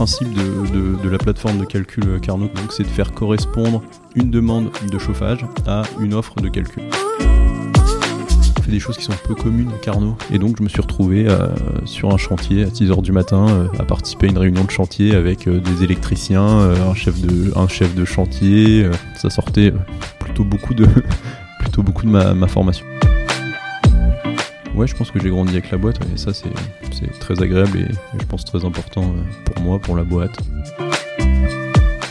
principe de, la plateforme de calcul Carnot, donc c'est de faire correspondre une demande de chauffage à une offre de calcul fait des choses qui sont peu communes à Carnot. Et donc je me suis retrouvé euh, sur un chantier à 6h du matin euh, à participer à une réunion de chantier avec euh, des électriciens, un, chef de, un chef de chantier. ça sortait plutôt beaucoup de, plutôt beaucoup de ma formation. Ouais, je pense que j'ai grandi avec la boîte et ça c'est très agréable et, je pense très important pour moi, pour la boîte.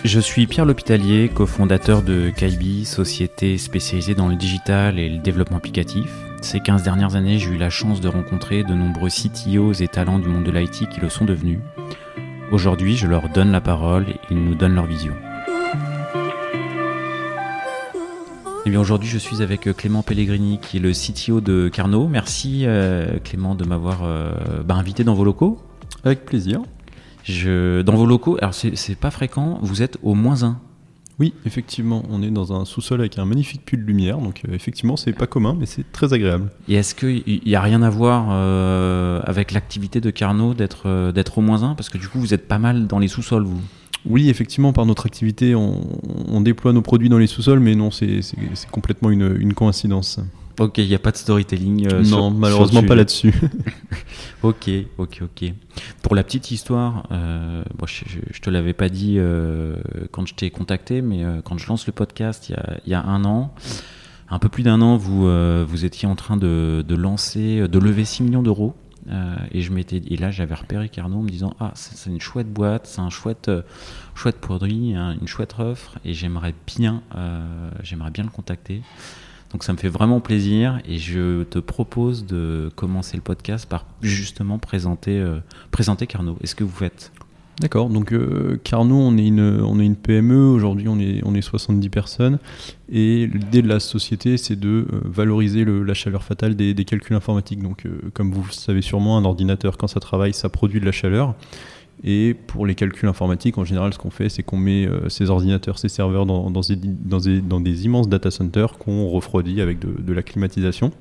Je suis Pierre L'Hôpitalier, cofondateur de Kaibi, société spécialisée dans le digital et le développement applicatif. Ces 15 dernières années, j'ai eu la chance de rencontrer de nombreux CTOs et talents du monde de l'IT qui le sont devenus. Aujourd'hui, je leur donne la parole et ils nous donnent leur vision. Eh bien aujourd'hui, je suis avec euh, Clément Pellegrini, qui est le CTO de Carnot. Merci euh, Clément de m'avoir euh, bah, invité dans vos locaux. Avec plaisir. Je, dans vos locaux, alors c'est pas fréquent, vous êtes au moins 1. Oui, effectivement, on est dans un sous-sol avec un magnifique puits de lumière, donc euh, effectivement, c'est pas commun, mais c'est très agréable. Et est-ce qu'il n'y a rien à voir avec l'activité de Carnot d'être d'être au moins 1 Parce que du coup, vous êtes pas mal dans les sous-sols, vous oui, effectivement, par notre activité, on, déploie nos produits dans les sous-sols, mais non, c'est complètement une, une coïncidence. Ok, il n'y a pas de storytelling. Euh, non, malheureusement pas là-dessus. ok, ok, ok. Pour la petite histoire, euh, je, ne te l'avais pas dit euh, quand je t'ai contacté, mais quand je lance le podcast il y a, un an, un peu plus d'un an, vous, vous étiez en train de, lancer, de lever 6 millions d'euros. Et je et là j'avais repéré Carnot en me disant ah c'est une chouette boîte c'est un chouette chouette produit une chouette offre et j'aimerais bien j'aimerais bien le contacter donc ça me fait vraiment plaisir et je te propose de commencer le podcast par justement présenter, euh, présenter Carnot. Est-ce que vous faites D'accord, donc euh, Carnot, on est une, on est une PME, aujourd'hui on est, on est 70 personnes, et l'idée de la société, c'est de euh, valoriser la chaleur fatale des, calculs informatiques. Donc comme vous le savez sûrement, un ordinateur, quand ça travaille, ça produit de la chaleur. Et pour les calculs informatiques, en général, ce qu'on fait, c'est qu'on met euh, ces ordinateurs, ces serveurs dans, des, immenses data centers qu'on refroidit avec de, la climatisation.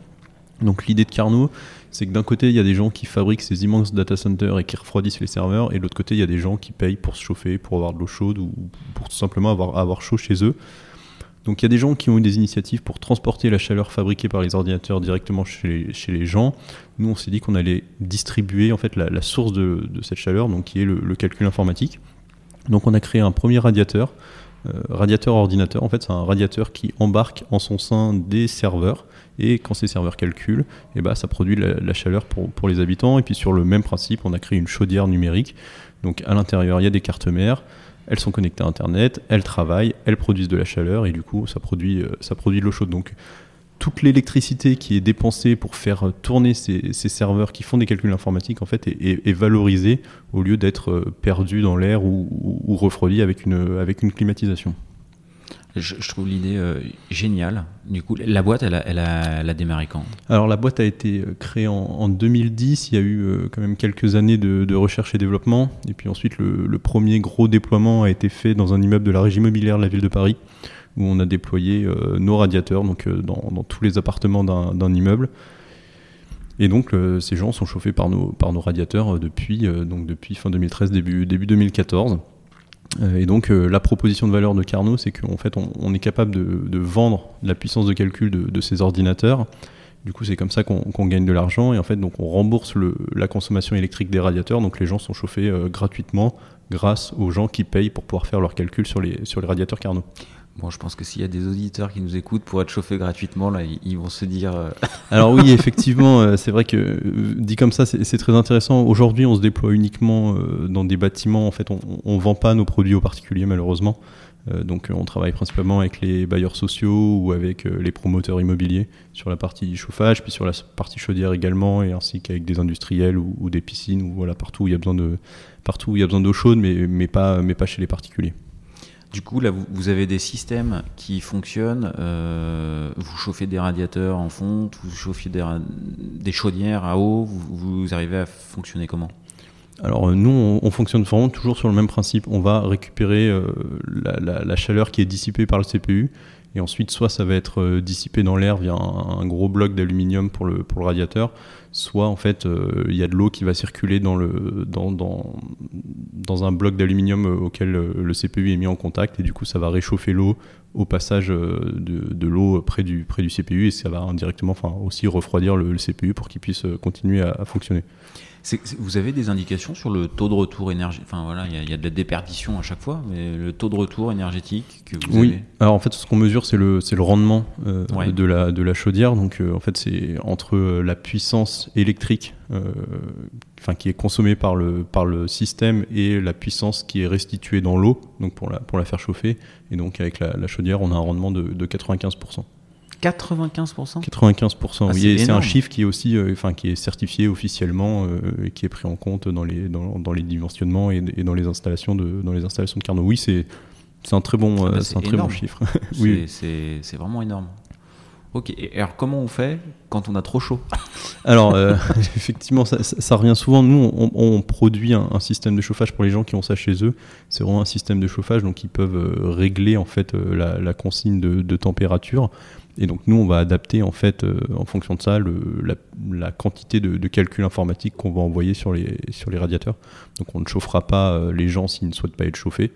Donc l'idée de Carnot, c'est que d'un côté, il y a des gens qui fabriquent ces immenses data centers et qui refroidissent les serveurs, et de l'autre côté, il y a des gens qui payent pour se chauffer, pour avoir de l'eau chaude ou pour tout simplement avoir, avoir chaud chez eux. Donc il y a des gens qui ont eu des initiatives pour transporter la chaleur fabriquée par les ordinateurs directement chez les, gens. Nous, on s'est dit qu'on allait distribuer en fait la, source de, cette chaleur, donc qui est le, calcul informatique. Donc on a créé un premier radiateur, radiateur ordinateur. En fait, c'est un radiateur qui embarque en son sein des serveurs. Et quand ces serveurs calculent, et eh ben, ça produit la, la chaleur pour, pour, les habitants. Et puis sur le même principe, on a créé une chaudière numérique. Donc à l'intérieur, il y a des cartes mères, elles sont connectées à Internet, elles travaillent, elles produisent de la chaleur et du coup ça produit, euh, ça produit de l'eau chaude. Donc toute l'électricité qui est dépensée pour faire tourner ces, serveurs qui font des calculs informatiques en fait est, valorisée au lieu d'être euh, perdue dans l'air ou, ou, refroidie avec une, avec une climatisation. Je, trouve l'idée euh, géniale. Du coup, la boîte, elle a, elle a, démarré quand? Alors, la boîte a été euh, créée en, 2010. Il y a eu euh, quand même quelques années de, recherche et développement. Et puis ensuite, le, premier gros déploiement a été fait dans un immeuble de la régie immobilière de la ville de Paris, où on a déployé nos radiateurs donc, dans, tous les appartements d'un immeuble. Et donc, ces gens sont chauffés par nos, radiateurs depuis, fin 2013, début, début 2014. Euh, et donc euh, la proposition de valeur de Carnot, c'est qu'en fait on, est capable de, vendre la puissance de calcul de, ces ordinateurs. Du coup, c'est comme ça qu'on gagne de l'argent et en fait, donc on rembourse la consommation électrique des radiateurs. Donc les gens sont chauffés euh, gratuitement grâce aux gens qui payent pour pouvoir faire leurs calculs sur les radiateurs Carnot. Bon, je pense que s'il y a des auditeurs qui nous écoutent pour être chauffés gratuitement, là, ils, vont se dire. Euh, Alors oui, effectivement, euh, c'est vrai que euh, dit comme ça, c'est très intéressant. Aujourd'hui, on se déploie uniquement dans des bâtiments. En fait, on ne vend pas nos produits aux particuliers, malheureusement. donc, on travaille principalement avec les bailleurs sociaux ou avec les promoteurs immobiliers sur la partie chauffage, puis sur la partie chaudière également, et ainsi qu'avec des industriels ou, des piscines, ou voilà partout où il y a besoin de d'eau chaude, mais, mais pas mais pas chez les particuliers. Du coup, là, vous, avez des systèmes qui fonctionnent. Euh, vous chauffez des radiateurs en fonte, vous chauffez des, chaudières à eau. Vous, arrivez à fonctionner comment? Alors nous, on, fonctionne vraiment toujours sur le même principe. On va récupérer euh, la, chaleur qui est dissipée par le CPU Et ensuite, soit ça va être euh, dissipé dans l'air via un, gros bloc d'aluminium pour le radiateur, soit en fait euh, il y a de l'eau qui va circuler dans, un bloc d'aluminium auquel le CPU est mis en contact et du coup ça va réchauffer l'eau au passage de, l'eau près du, CPU et ça va indirectement aussi refroidir le, CPU pour qu'il puisse continuer à fonctionner vous avez des indications sur le taux de retour énergétique Enfin voilà, il y, a de la déperdition à chaque fois, mais le taux de retour énergétique que vous oui. Alors en fait, ce qu'on mesure, c'est le, le rendement euh, de, la, de la chaudière. Donc euh, en fait, c'est entre euh, la puissance électrique enfin, qui est consommée par le, par le système et la puissance qui est restituée dans l'eau, donc pour la, pour la faire chauffer. Et donc avec la, chaudière, on a un rendement de, de 95%. 95% 95%, oui. c'est un chiffre qui est aussi, euh, enfin, qui est certifié officiellement euh, et qui est pris en compte dans les, dans, dans les dimensionnements et, dans les installations de, dans les installations de Carnot. Oui, c'est, c'est un très bon, ah bah, euh, c'est un très bon chiffre. oui. C'est, c'est vraiment énorme. Et alors comment on fait quand on a trop chaud? Alors, effectivement, ça, revient souvent. Nous, on, produit un, système de chauffage pour les gens qui ont ça chez eux. C'est vraiment un système de chauffage, donc ils peuvent régler en fait la, la consigne de, température. Et donc nous, on va adapter en fait, euh, en fonction de ça, la, quantité de, de, calcul informatique qu'on va envoyer sur les, sur les radiateurs. Donc on ne chauffera pas euh, les gens s'ils ne souhaitent pas être chauffés.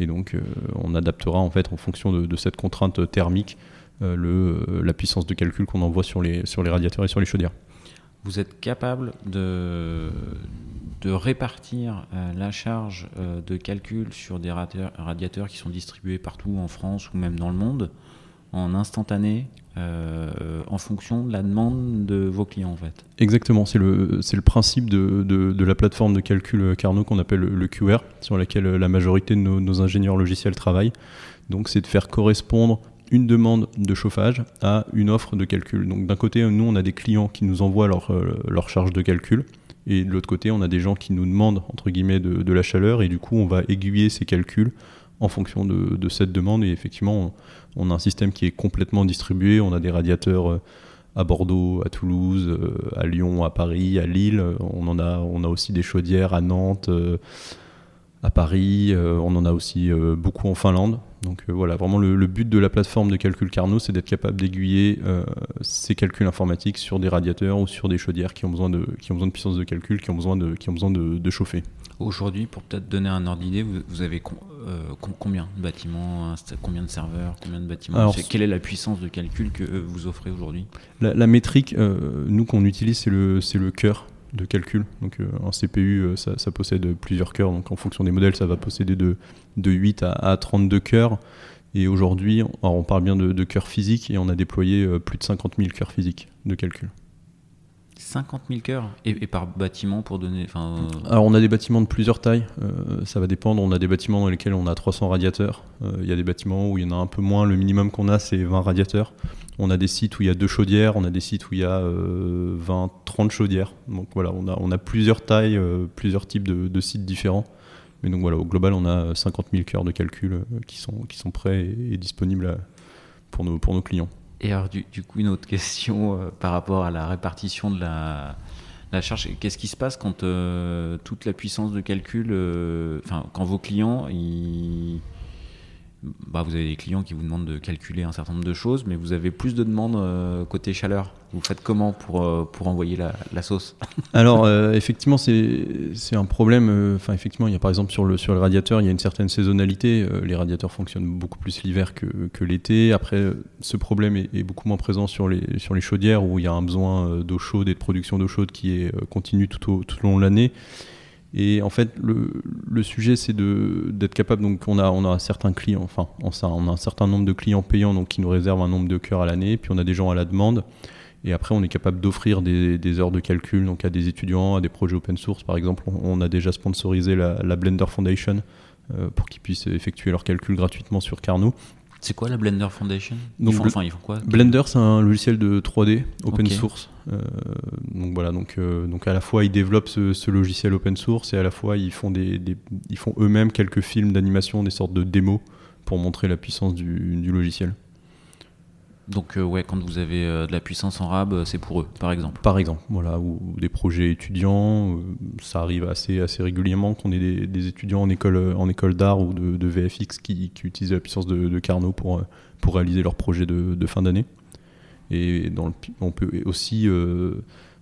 Et donc euh, on adaptera en fait en fonction de, cette contrainte thermique le, la puissance de calcul qu'on envoie sur les, sur les radiateurs et sur les chaudières. Vous êtes capable de, de répartir la charge de calcul sur des radiateurs qui sont distribués partout en France ou même dans le monde en instantané euh, en fonction de la demande de vos clients en fait? Exactement, c'est le, le principe de, de, la plateforme de calcul Carnot qu'on appelle le QR, sur laquelle la majorité de nos, ingénieurs logiciels travaillent. Donc c'est de faire correspondre une demande de chauffage à une offre de calcul. Donc d'un côté, nous, on a des clients qui nous envoient leur, euh, leur charge de calcul. Et de l'autre côté, on a des gens qui nous demandent, entre guillemets, de, la chaleur. Et du coup, on va aiguiller ces calculs en fonction de, cette demande. Et effectivement, on a un système qui est complètement distribué. On a des radiateurs euh, à Bordeaux, à Toulouse, euh, à Lyon, à Paris, à Lille. On en a, on a aussi des chaudières à Nantes, à Paris. On en a aussi beaucoup en Finlande. Donc voilà, vraiment le, but de la plateforme de calcul Carnot, c'est d'être capable d'aiguiller ces calculs informatiques sur des radiateurs ou sur des chaudières qui ont besoin de, qui ont besoin de puissance de calcul, qui ont besoin de, qui ont besoin de chauffer. Aujourd'hui, pour peut-être donner un ordre d'idée, vous, avez euh, combien de bâtiments, combien de serveurs, combien de bâtiments Quelle est la puissance de calcul que euh, vous offrez aujourd'hui? La, métrique, euh, nous qu'on utilise, c'est le, le cœur de calcul. Donc un CPU, ça, possède plusieurs cœurs. Donc en fonction des modèles, ça va posséder de, de 8 à, 32 cœurs. Et aujourd'hui, on parle bien de, de cœurs physiques et on a déployé plus de 50 000 cœurs physiques de calcul. 50 000 cœurs et, par bâtiment pour donner. Euh, Alors on a des bâtiments de plusieurs tailles, euh, ça va dépendre. On a des bâtiments dans lesquels on a 300 radiateurs. Euh, il y a des bâtiments où il y en a un peu moins. Le minimum qu'on a c'est 20 radiateurs. On a des sites où il y a deux chaudières. On a des sites où il y a 20, 30 chaudières. Donc voilà, on a, plusieurs tailles, plusieurs types de, sites différents. Mais donc voilà, au global on a 50 000 cœurs de calcul qui, sont, qui sont prêts et, disponibles pour nos clients. Et alors, du, coup, une autre question euh, par rapport à la répartition de la, charge. Qu'est-ce qui se passe quand euh, toute la puissance de calcul, euh, enfin, quand vos clients, ils bah, vous avez des clients qui vous demandent de calculer un certain nombre de choses, mais vous avez plus de demandes euh, côté chaleur. Vous faites comment pour, euh, pour envoyer la, sauce Alors, euh, effectivement, c'est un problème. Enfin, effectivement, il y a par exemple sur le, sur le radiateur, il y a une certaine saisonnalité. les radiateurs fonctionnent beaucoup plus l'hiver que, l'été. Après, ce problème est, beaucoup moins présent sur les, sur les chaudières où il y a un besoin d'eau chaude et de production d'eau chaude qui est continu tout au, tout au long de l'année. Et en fait, le, sujet, c'est d'être capable. Donc, on a, on a certains enfin, on a un certain nombre de clients payants qui nous réservent un nombre de cœurs à l'année. Puis, on a des gens à la demande. Et après, on est capable d'offrir des, heures de calcul donc à des étudiants, à des projets open source. Par exemple, on, a déjà sponsorisé la, la Blender Foundation euh, pour qu'ils puissent effectuer leurs calculs gratuitement sur Carnot. C'est quoi la Blender Foundation? Donc, quoi? Blender, c'est un logiciel de 3D open source. Euh, donc voilà, donc, euh, donc à la fois ils développent ce, logiciel open source et à la fois ils font, des, ils font eux-mêmes quelques films d'animation, des sortes de démos pour montrer la puissance du, logiciel. Donc ouais, quand vous avez de la puissance en RAB, c'est pour eux, par exemple. Par exemple, voilà, ou, des projets étudiants, ça arrive assez, régulièrement qu'on ait des, étudiants en école, d'art ou de, VFX qui, utilisent la puissance de, Carnot pour, réaliser leurs projets de, fin d'année. Et on peut aussi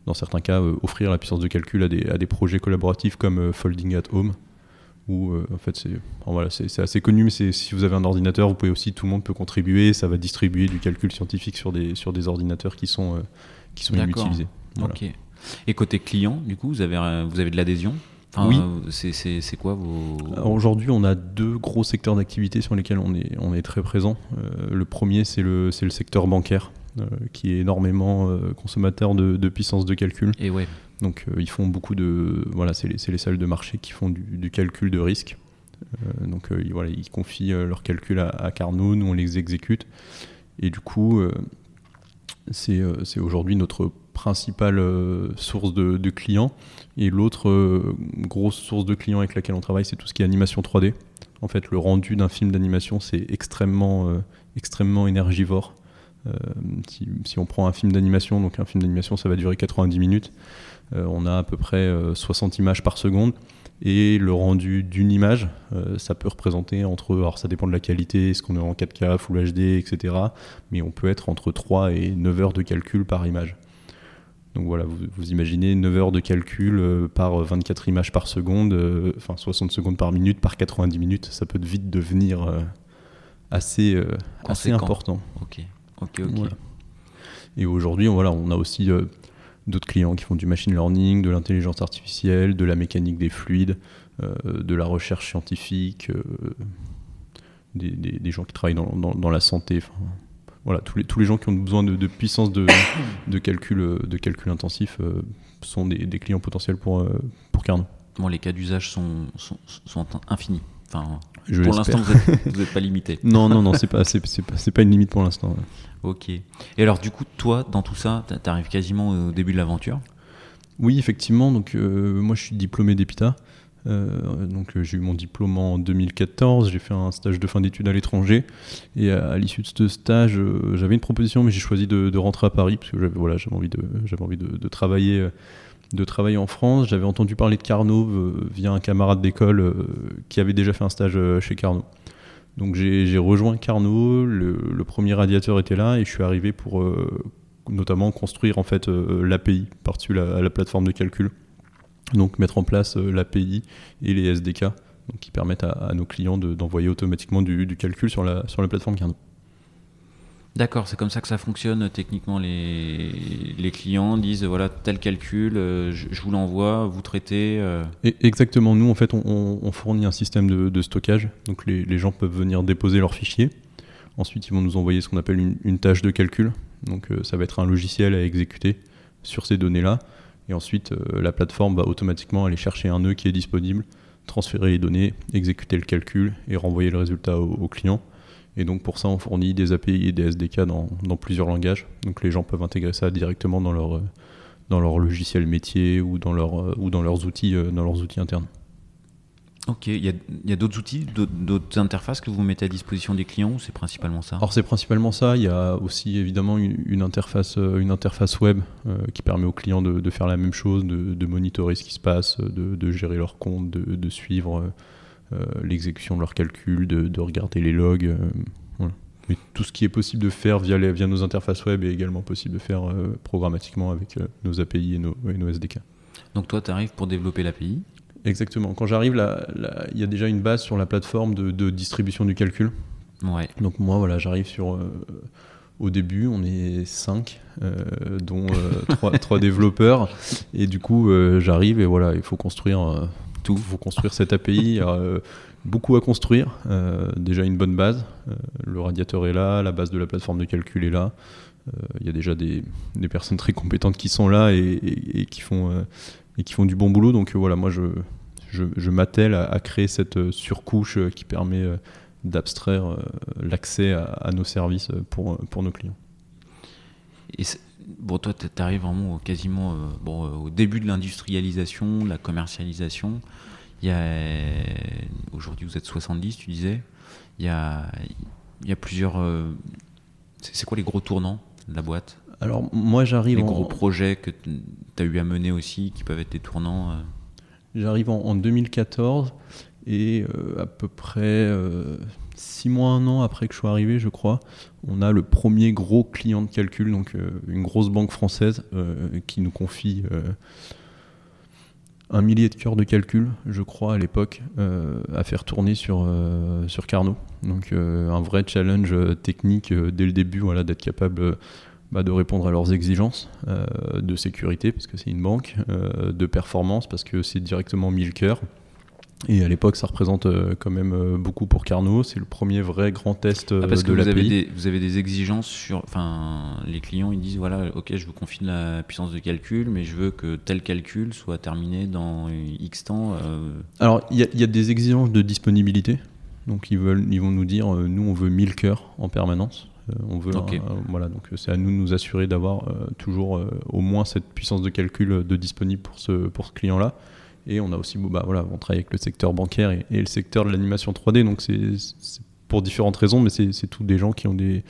dans certains cas, euh, offrir la puissance de calcul à des, projets collaboratifs comme euh, Folding at Home, où euh, en fait c'est voilà, assez connu, mais si vous avez un ordinateur, vous pouvez aussi, tout le monde peut contribuer, ça va distribuer du calcul scientifique sur des, sur des ordinateurs qui sont, qui sont utilisés. Ok. Et côté client, du coup, vous avez, vous avez de l'adhésion? Oui. C'est quoi vos... Aujourd'hui, on a deux gros secteurs d'activité sur lesquels on est, on est très présent. le premier, c'est le, le secteur bancaire. Euh, qui est énormément euh, consommateur de, puissance de calcul. Et ouais. Donc euh, ils font beaucoup de... Voilà, c'est les, les, salles de marché qui font du, calcul de risque. donc ils, voilà, ils confient leurs calculs à, à, Carnot, nous on les exécute. Et du coup, c'est aujourd'hui notre principale source de, clients. Et l'autre grosse source de clients avec laquelle on travaille, c'est tout ce qui est animation 3D. En fait, le rendu d'un film d'animation, c'est extrêmement, extrêmement énergivore. Euh, si, on prend un film d'animation, donc un film d'animation ça va durer 90 minutes, euh, on a à peu près 60 euh, images par seconde et le rendu d'une image, ça peut représenter entre, alors ça dépend de la qualité, est-ce qu'on est en 4K, Full HD, etc. Mais on peut être entre 3 et 9 heures de calcul par image. Donc voilà, vous, imaginez 9 heures de calcul par 24 images par seconde, enfin 60 secondes par minute, par 90 minutes, ça peut vite devenir assez, assez important. Ok. Ok, ok. Et aujourd'hui, voilà, on a aussi euh, d'autres clients qui font du machine learning, de l'intelligence artificielle, de la mécanique des fluides, euh, de la recherche scientifique, euh, des, des, gens qui travaillent dans, dans, la santé. Voilà, tous les, tous les gens qui ont besoin de, puissance de, de, calcul, de calcul intensif sont des, clients potentiels pour, pour Carnot. Les cas d'usage sont, sont, sont infinis. Enfin, pour l'instant, vous n'êtes pas limité. non, non, non, c'est pas, c'est, pas, pas, une limite pour l'instant. Ok. Et alors, du coup, toi, dans tout ça, tu arrives quasiment au début de l'aventure? Oui, effectivement. Donc, euh, moi, je suis diplômé d'EPITA. Euh, donc, euh, j'ai eu mon diplôme en 2014. J'ai fait un stage de fin d'études à l'étranger. Et à, l'issue de ce stage, j'avais une proposition, mais j'ai choisi de, rentrer à Paris parce que j'avais, voilà, j'avais envie de, j'avais envie de, de travailler de travailler en France. J'avais entendu parler de Carnot euh, via un camarade d'école euh, qui avait déjà fait un stage euh, chez Carnot. Donc j'ai rejoint Carnot, le, premier radiateur était là et je suis arrivé pour notamment construire en fait l'API par-dessus la, plateforme de calcul. Donc mettre en place l'API et les SDK qui permettent à, nos clients d'envoyer automatiquement du, calcul sur la plateforme Carnot. D'accord, c'est comme ça que ça fonctionne techniquement. Les, clients disent voilà tel calcul, euh, je, vous l'envoie, vous traitez. Euh. exactement. Nous en fait on, fournit un système de, stockage, donc les, gens peuvent venir déposer leurs fichiers. Ensuite ils vont nous envoyer ce qu'on appelle une, tâche de calcul. Donc euh, ça va être un logiciel à exécuter sur ces données-là. Et ensuite la plateforme va automatiquement aller chercher un nœud qui est disponible, transférer les données, exécuter le calcul et renvoyer le résultat au client. Et donc pour ça, on fournit des API et des SDK dans, dans, plusieurs langages. Donc les gens peuvent intégrer ça directement dans leur, dans leur logiciel métier ou dans, leur, ou dans, leurs, outils, euh, dans leurs outils internes. Ok, il y a, y a d'autres outils, d'autres interfaces que vous mettez à disposition des clients ou c'est principalement ça? Alors c'est principalement ça, il y a aussi évidemment une, interface, euh, une interface web euh, qui permet aux clients de, de, faire la même chose, de, de monitorer ce qui se passe, de, de gérer leur compte, de, suivre euh, l'exécution de leurs calculs, de, regarder les logs. Euh, Mais tout ce qui est possible de faire via, les, via nos interfaces web est également possible de faire euh, programmatiquement avec nos API et nos, nos SDK. Donc toi, tu arrives pour développer l'API Exactement. Quand j'arrive, il y a déjà une base sur la plateforme de, distribution du calcul. Ouais. Donc moi, voilà, j'arrive sur... au début, on est 5, dont 3, développeurs. Et du coup, j'arrive et voilà, il faut construire il faut construire cette API. Il y a euh, beaucoup à construire. Euh, déjà une bonne base. Euh, le radiateur est là, la base de la plateforme de calcul est là. Il y a déjà des, personnes très compétentes qui sont là et, qui, font, et qui font du bon boulot. Donc voilà, moi je, je, m'attelle à, créer cette surcouche qui permet d'abstraire l'accès à, nos services pour, pour nos clients. Et bon, toi, tu arrives vraiment quasiment bon, au début de l'industrialisation, de la commercialisation. Il y a aujourd'hui vous êtes 70, tu disais. Il y a, il y a plusieurs. Euh, C'est quoi les gros tournants de la boîte? Alors, moi, j'arrive Les en... gros projets que tu as eu à mener aussi, qui peuvent être des tournants euh? J'arrive en, en 2014 et euh, à peu près euh, six mois, un an après que je sois arrivé, je crois, on a le premier gros client de calcul, donc euh, une grosse banque française euh, qui nous confie euh, un millier de cœurs de calcul, je crois, à l'époque, euh, à faire tourner sur, euh, Carnot. Donc euh, un vrai challenge euh, technique euh, dès le début, voilà, d'être capable euh, bah, de répondre à leurs exigences euh, de sécurité, parce que c'est une banque, euh, de performance, parce que c'est directement 1000 cœurs. Et à l'époque, ça représente euh, quand même euh, beaucoup pour Carnot. C'est le premier vrai grand test euh, Ah, parce que de vous avez, des, vous avez des exigences sur. Enfin, les clients ils disent voilà, ok, je vous confie de la puissance de calcul, mais je veux que tel calcul soit terminé dans X temps. euh, Alors, il y, a- il y a des exigences de disponibilité. Donc, ils, veulent, ils vont nous dire, euh, nous, on veut 1000 cœurs en permanence. Euh, on veut, un- voilà, donc euh, c'est à nous de nous assurer d'avoir euh, toujours euh, au moins cette puissance de calcul euh, de disponible pour ce, pour ce client-là. Et on a aussi, bah, voilà, on travaille avec le secteur bancaire et, et le secteur de l'animation 3D. Donc, c'est pour différentes raisons, mais c'est tous des gens qui ont des,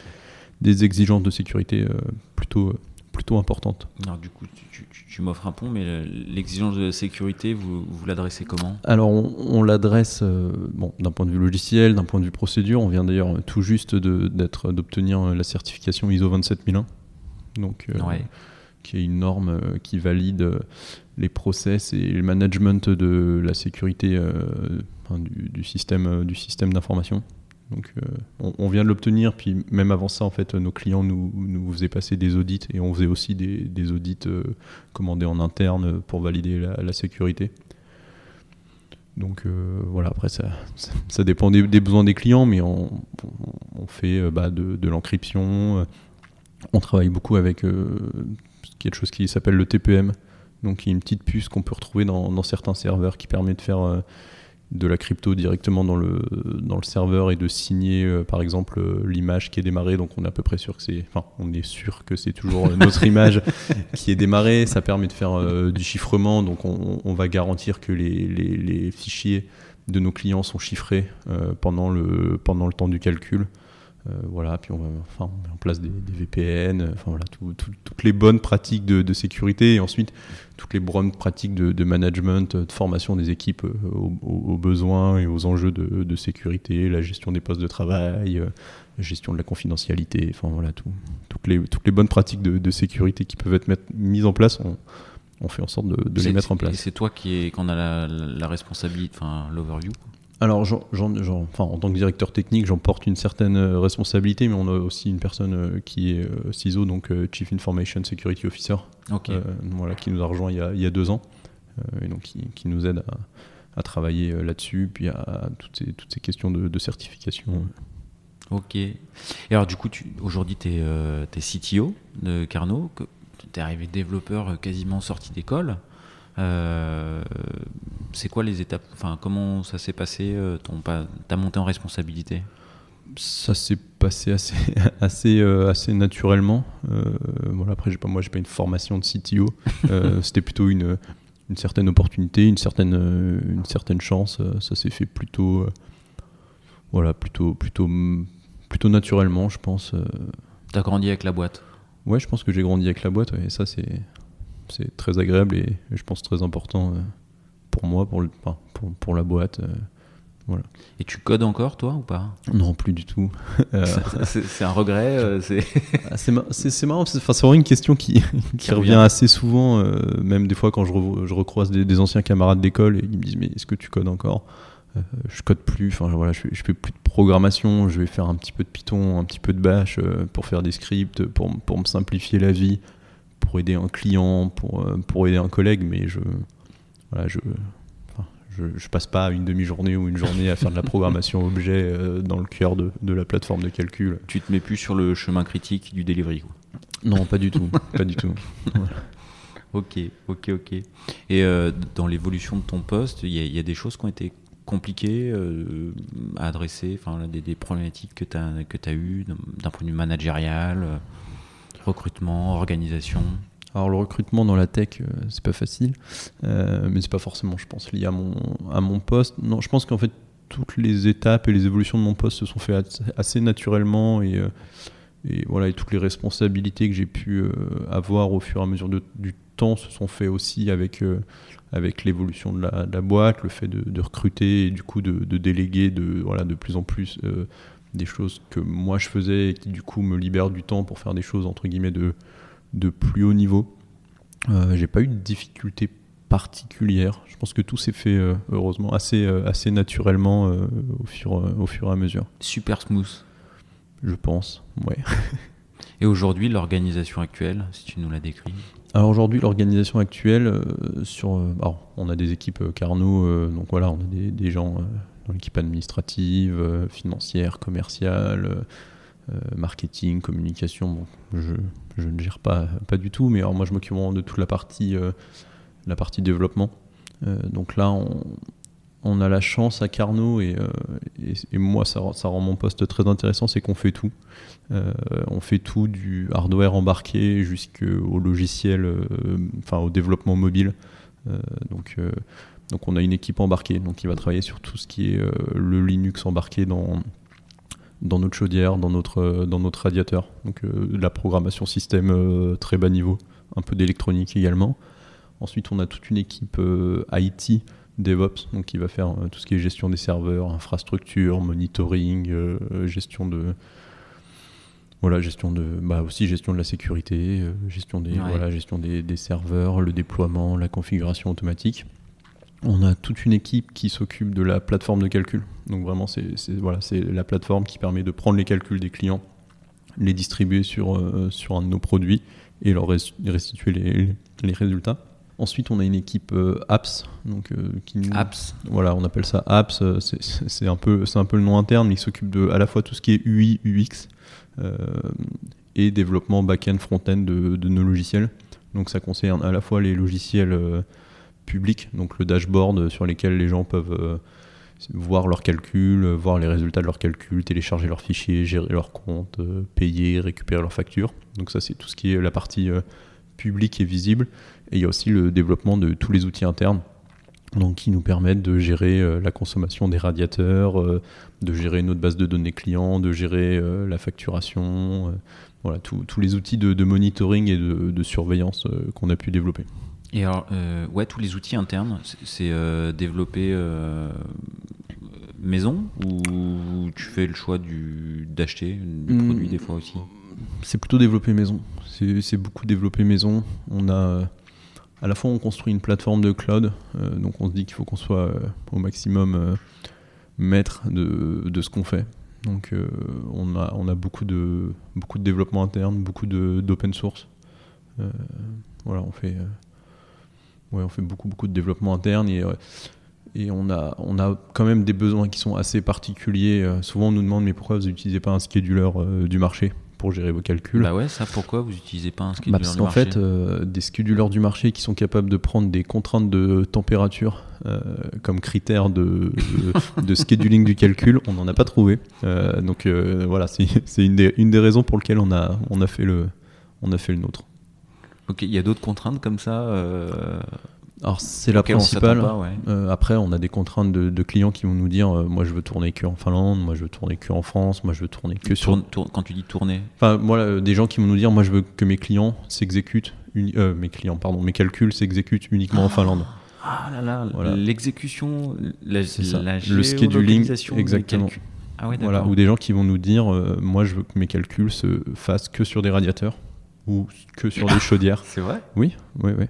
des exigences de sécurité euh, plutôt, euh, plutôt importantes. Alors, du coup, tu, tu- tu m'offres un pont, mais l'exigence de sécurité, vous, vous l'adressez comment? Alors, on, on l'adresse euh, bon, d'un point de vue logiciel, d'un point de vue procédure. On vient d'ailleurs tout juste d'obtenir euh, la certification ISO 27001, donc euh, Ouais. qui est une norme euh, qui valide euh, les process et le management de la sécurité euh, du, système euh, du système d'information. Donc, euh, on, vient de l'obtenir, puis même avant ça, en fait, nos clients nous, nous faisaient passer des audits et on faisait aussi des, audits commandés en interne pour valider la, sécurité. Donc voilà, après ça, ça, dépend des, besoins des clients, mais on, fait bah, de, l'encryption. On travaille beaucoup avec quelque chose qui s'appelle le TPM, donc qui est une petite puce qu'on peut retrouver dans, dans certains serveurs qui permet de faire euh, de la crypto directement dans le, dans le serveur et de signer euh, par exemple euh, l'image qui est démarrée. Donc on est à peu près sûr que c'est, enfin on est sûr que c'est toujours euh, notre image qui est démarrée. Ça permet de faire du chiffrement, donc on, on va garantir que les, les- les fichiers de nos clients sont chiffrés pendant, le, pendant le temps du calcul. Euh, voilà, puis on, va, enfin, on met en place des, des VPN, euh, enfin voilà, tout- tout- toutes les bonnes pratiques de, de sécurité et ensuite toutes les bonnes pratiques de, de management, euh, de formation des équipes aux, besoins et aux enjeux de, de sécurité, la gestion des postes de travail, la gestion de la confidentialité, enfin voilà, tout- toutes, les, toutes les bonnes pratiques de, sécurité qui peuvent être mises en place, on, on fait en sorte de, les mettre en Et place. c'est toi qui est, qu'on a la, la responsabilité, enfin l'overview. Alors, enfin, en tant que directeur technique, j'en porte une certaine euh, responsabilité, mais on a aussi une personne euh, qui est euh, CISO, donc Chief Information Security Officer, euh, voilà, qui nous a rejoint il y a, il y a deux ans, euh, et donc qui, qui nous aide à, à travailler là-dessus, puis à toutes ces, toutes ces questions de, de certification. Ok. Et alors, du coup, aujourd'hui, tu es, CTO de Carnot. Tu es arrivé développeur quasiment sorti d'école. Euh, c'est quoi les étapes Enfin, comment ça s'est passé euh, ton, Ta montée en responsabilité? Ça s'est passé assez, assez, euh, assez naturellement. Euh, voilà, après, j'ai pas, moi, j'ai pas une formation de CTO. C'était plutôt une, une certaine opportunité, une certaine, une certaine chance. Ça s'est fait plutôt, voilà, plutôt, plutôt, plutôt naturellement, je pense. Euh, Tu as grandi avec la boîte? Ouais, je pense que j'ai grandi avec la boîte, ouais, et ça, c'est, c'est très agréable et, et je pense très important euh, pour moi, pour, le, pour, pour la boîte. euh. Et tu codes encore, toi, ou pas? Non, plus du tout. Euh, C'est un regret euh, c'est... Ah, C'est mar- c'est- c'est marrant, c'est vraiment une question qui, qui Qui revient revient. assez souvent, euh, même des fois quand je, je recroise des, des anciens camarades d'école et ils me disent mais est-ce que tu codes encore? Je code plus, enfin voilà, je, fais- je fais plus de programmation, je vais faire un petit peu de Python, un petit peu de Bash pour faire des scripts, pour, pour me simplifier la vie, pour aider un client, pour, euh, pour aider un collègue, mais je voilà, je, enfin, je, je passe pas une demi-journée ou une journée à faire de la programmation objet euh, dans le cœur de, de la plateforme de calcul. Tu te mets plus sur le chemin critique du delivery. quoi. Non, pas du tout, pas du tout. Ok, ok, ok. Et euh, dans l'évolution de ton poste, il y, a- il y a des choses qui ont été compliquées euh, à adresser, enfin des, des problématiques que tu as, que as eues d'un point de vue managérial, recrutement, organisation. Alors le recrutement dans la tech, euh, c'est pas facile, euh, mais c'est pas forcément, je pense, lié à mon, à mon poste. Non, je pense qu'en fait toutes les étapes et les évolutions de mon poste se sont fait assez, naturellement et, euh, et voilà, et toutes les responsabilités que j'ai pu avoir au fur et à mesure du temps se sont fait aussi avec, avec l'évolution de la, boîte, le fait de, recruter et du coup de, déléguer de, voilà, de plus en plus des choses que moi je faisais et qui du coup me libèrent du temps pour faire des choses entre guillemets de, de plus haut niveau. Euh, j'ai pas eu de difficultés particulières. Je pense que tout s'est fait euh, heureusement assez, euh, assez naturellement au, fur, au fur et à mesure. Super smooth. Je pense, ouais. et aujourd'hui, l'organisation actuelle, si tu nous la décris alors aujourd'hui, l'organisation actuelle, sur, on a des équipes Carnot, donc voilà, on a des, des gens dans l'équipe administrative, financière, commerciale, euh, marketing, communication, je, ne gère pas, pas du tout, mais alors moi je m'occupe de toute la partie, euh, la partie développement. Euh, donc là, on, a la chance à Carnot, et, et, moi ça, ça, rend mon poste très intéressant, c'est qu'on fait tout. on fait tout du hardware embarqué jusqu'au logiciel, enfin au développement mobile. donc, donc on a une équipe embarquée. Donc qui va travailler sur tout ce qui est le Linux embarqué dans dans notre chaudière, dans notre, euh, dans notre radiateur. Donc euh, la programmation système euh, très bas niveau, un peu d'électronique également. Ensuite, on a toute une équipe IT DevOps, donc qui va faire tout ce qui est gestion des serveurs, infrastructure, monitoring, gestion de voilà, gestion de, bah aussi gestion de la sécurité, gestion des, voilà, gestion des, des, serveurs, le déploiement, la configuration automatique on a toute une équipe qui s'occupe de la plateforme de calcul. Donc vraiment, c'est voilà, la plateforme qui permet de prendre les calculs des clients, les distribuer sur, euh, sur un de nos produits et leur restituer les, résultats. Ensuite, on a une équipe euh, apps, donc euh, qui apps. Voilà, on appelle ça apps. C'est un peu, c'est un peu le nom interne, mais ils s'occupent de à la fois tout ce qui est UI, UX et développement back-end, front-end de, de, nos logiciels. Donc ça concerne à la fois les logiciels public, donc le dashboard sur lequel les gens peuvent euh, voir leurs calculs, voir les résultats de leurs calculs, télécharger leurs fichiers, gérer leurs comptes, euh, payer, récupérer leurs factures. Donc ça c'est tout ce qui est la partie euh, publique et visible. Et il y a aussi le développement de tous les outils internes donc qui nous permettent de gérer la consommation des radiateurs, de gérer notre base de données clients, de gérer la facturation, voilà, tous les outils de, monitoring et de surveillance qu'on a pu développer. Et alors, euh, ouais, tous les outils internes, c'est euh, développé euh, maison ou tu fais le choix d'acheter des hmm. produits des fois aussi? C'est plutôt développé maison. C'est beaucoup développé maison. On a à la fois on construit une plateforme de cloud, donc on se dit qu'il faut qu'on soit au maximum maître de, de ce qu'on fait. Donc on, a, on a beaucoup de, beaucoup de développement interne, beaucoup d'open source. voilà, on fait Ouais, on fait beaucoup, beaucoup de développement interne et, euh, et on, a, on a quand même des besoins qui sont assez particuliers. Euh, souvent, on nous demande mais pourquoi vous n'utilisez pas un scheduler euh, du marché pour gérer vos calculs? Bah ouais, ça pourquoi vous n'utilisez pas un scheduler bah parce qu'en fait, des schedulers du marché qui sont capables de prendre des contraintes de température comme critère de, de, scheduling du calcul, on n'en a pas trouvé. donc voilà, c'est une des, une des raisons pour lesquelles on a, on a, fait, le, on a fait le nôtre. Ok, il y a d'autres contraintes comme ça euh, Alors c'est la principale. Euh, après, on a des contraintes de, clients qui vont nous dire euh, moi je veux tourner que en Finlande, moi je veux tourner que en France, moi je veux tourner que sur. quand tu dis tourner Enfin, moi, des gens qui vont nous dire moi je veux que mes clients s'exécutent, mes clients, pardon, mes calculs s'exécutent uniquement en Finlande. Ah là là, l'exécution, la, la, le scheduling, exactement. Ah ouais, voilà, ou des gens qui vont nous dire moi je veux que mes calculs se fassent que sur des radiateurs ou que sur des chaudières. C'est vrai Oui, oui, oui.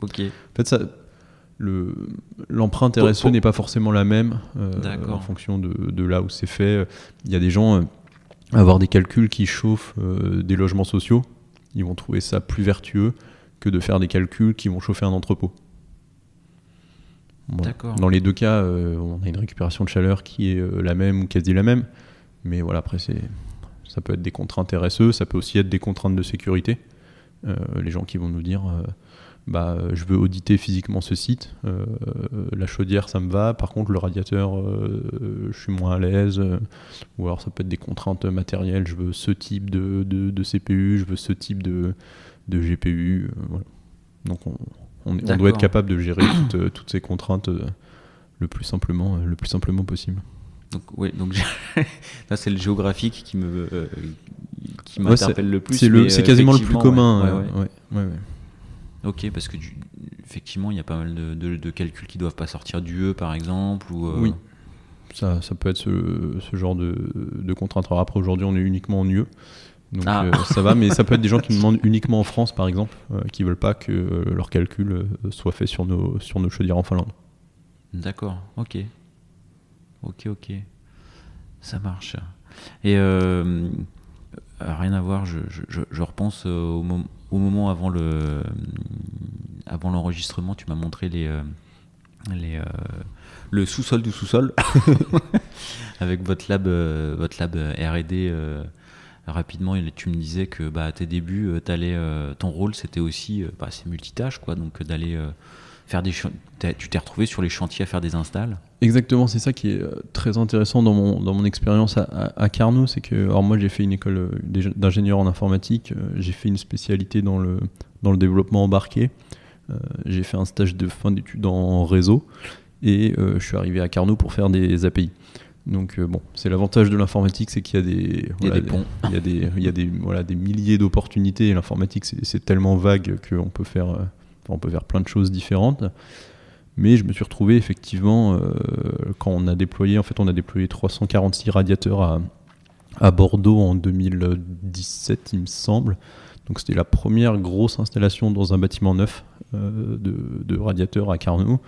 Ok. En fait, ça, le, l'empreinte RSE n'est pas forcément la même euh, en fonction de, de, là où c'est fait. Il y a des gens, euh, avoir des calculs qui chauffent euh, des logements sociaux, ils vont trouver ça plus vertueux que de faire des calculs qui vont chauffer un entrepôt. Dans les deux cas, on a une récupération de chaleur qui est la même ou quasi la même. Mais voilà, après, c'est ça peut être des contraintes RSE, ça peut aussi être des contraintes de sécurité. Euh, les gens qui vont nous dire euh, bah, je veux auditer physiquement ce site, euh, la chaudière ça me va, par contre le radiateur je suis moins à l'aise, ou alors ça peut être des contraintes matérielles, je veux ce type de, de, CPU, je veux ce type de, de GPU. Donc on, on, doit être capable de gérer toutes, toutes ces contraintes le, plus simplement, le plus simplement possible. Donc, ouais, donc là, c'est le géographique qui me euh, qui m'interpelle le plus. C'est le, c'est quasiment le plus commun. Ouais, ok, parce que effectivement, il y a pas mal de, de, calculs qui doivent pas sortir du E, par exemple. Ou, Oui. Ça, ça peut être ce, ce genre de, de contrainte. Alors après, aujourd'hui, on est uniquement en UE. Donc ah. ça va, mais ça peut être des gens qui demandent uniquement en France, par exemple, qui veulent pas que leur calcul soit fait sur nos, sur nos chaudières en Finlande. D'accord, ok. Ok, ok. Ça marche. Et euh, rien à voir, je, repense au, au, moment avant le avant l'enregistrement, tu m'as montré les, euh, les euh, le sous-sol du sous-sol avec votre lab votre lab R&D rapidement tu me disais que bah, à tes débuts allais, ton rôle c'était aussi bah, c'est multitâche quoi donc d'aller faire des tu t'es retrouvé sur les chantiers à faire des installs? Exactement, c'est ça qui est euh, très intéressant dans mon, dans mon expérience à, à, Carnot, c'est que alors moi j'ai fait une école euh, d'ingénieur en informatique, euh, j'ai fait une spécialité dans le, dans le développement embarqué, j'ai fait un stage de fin d'études en réseau et je suis arrivé à Carnot pour faire des API. Donc bon, c'est l'avantage de l'informatique, c'est qu'il y a des, il y a des ponts, il y a des, il y a des, voilà, des milliers d'opportunités. Et l'informatique, c'est tellement vague qu'on peut faire, on peut faire plein de choses différentes. Mais je me suis retrouvé effectivement, euh, quand on a déployé, en fait on a déployé 346 radiateurs à, Bordeaux en 2017 il me semble. Donc c'était la première grosse installation dans un bâtiment neuf euh, de, radiateurs à Carnot.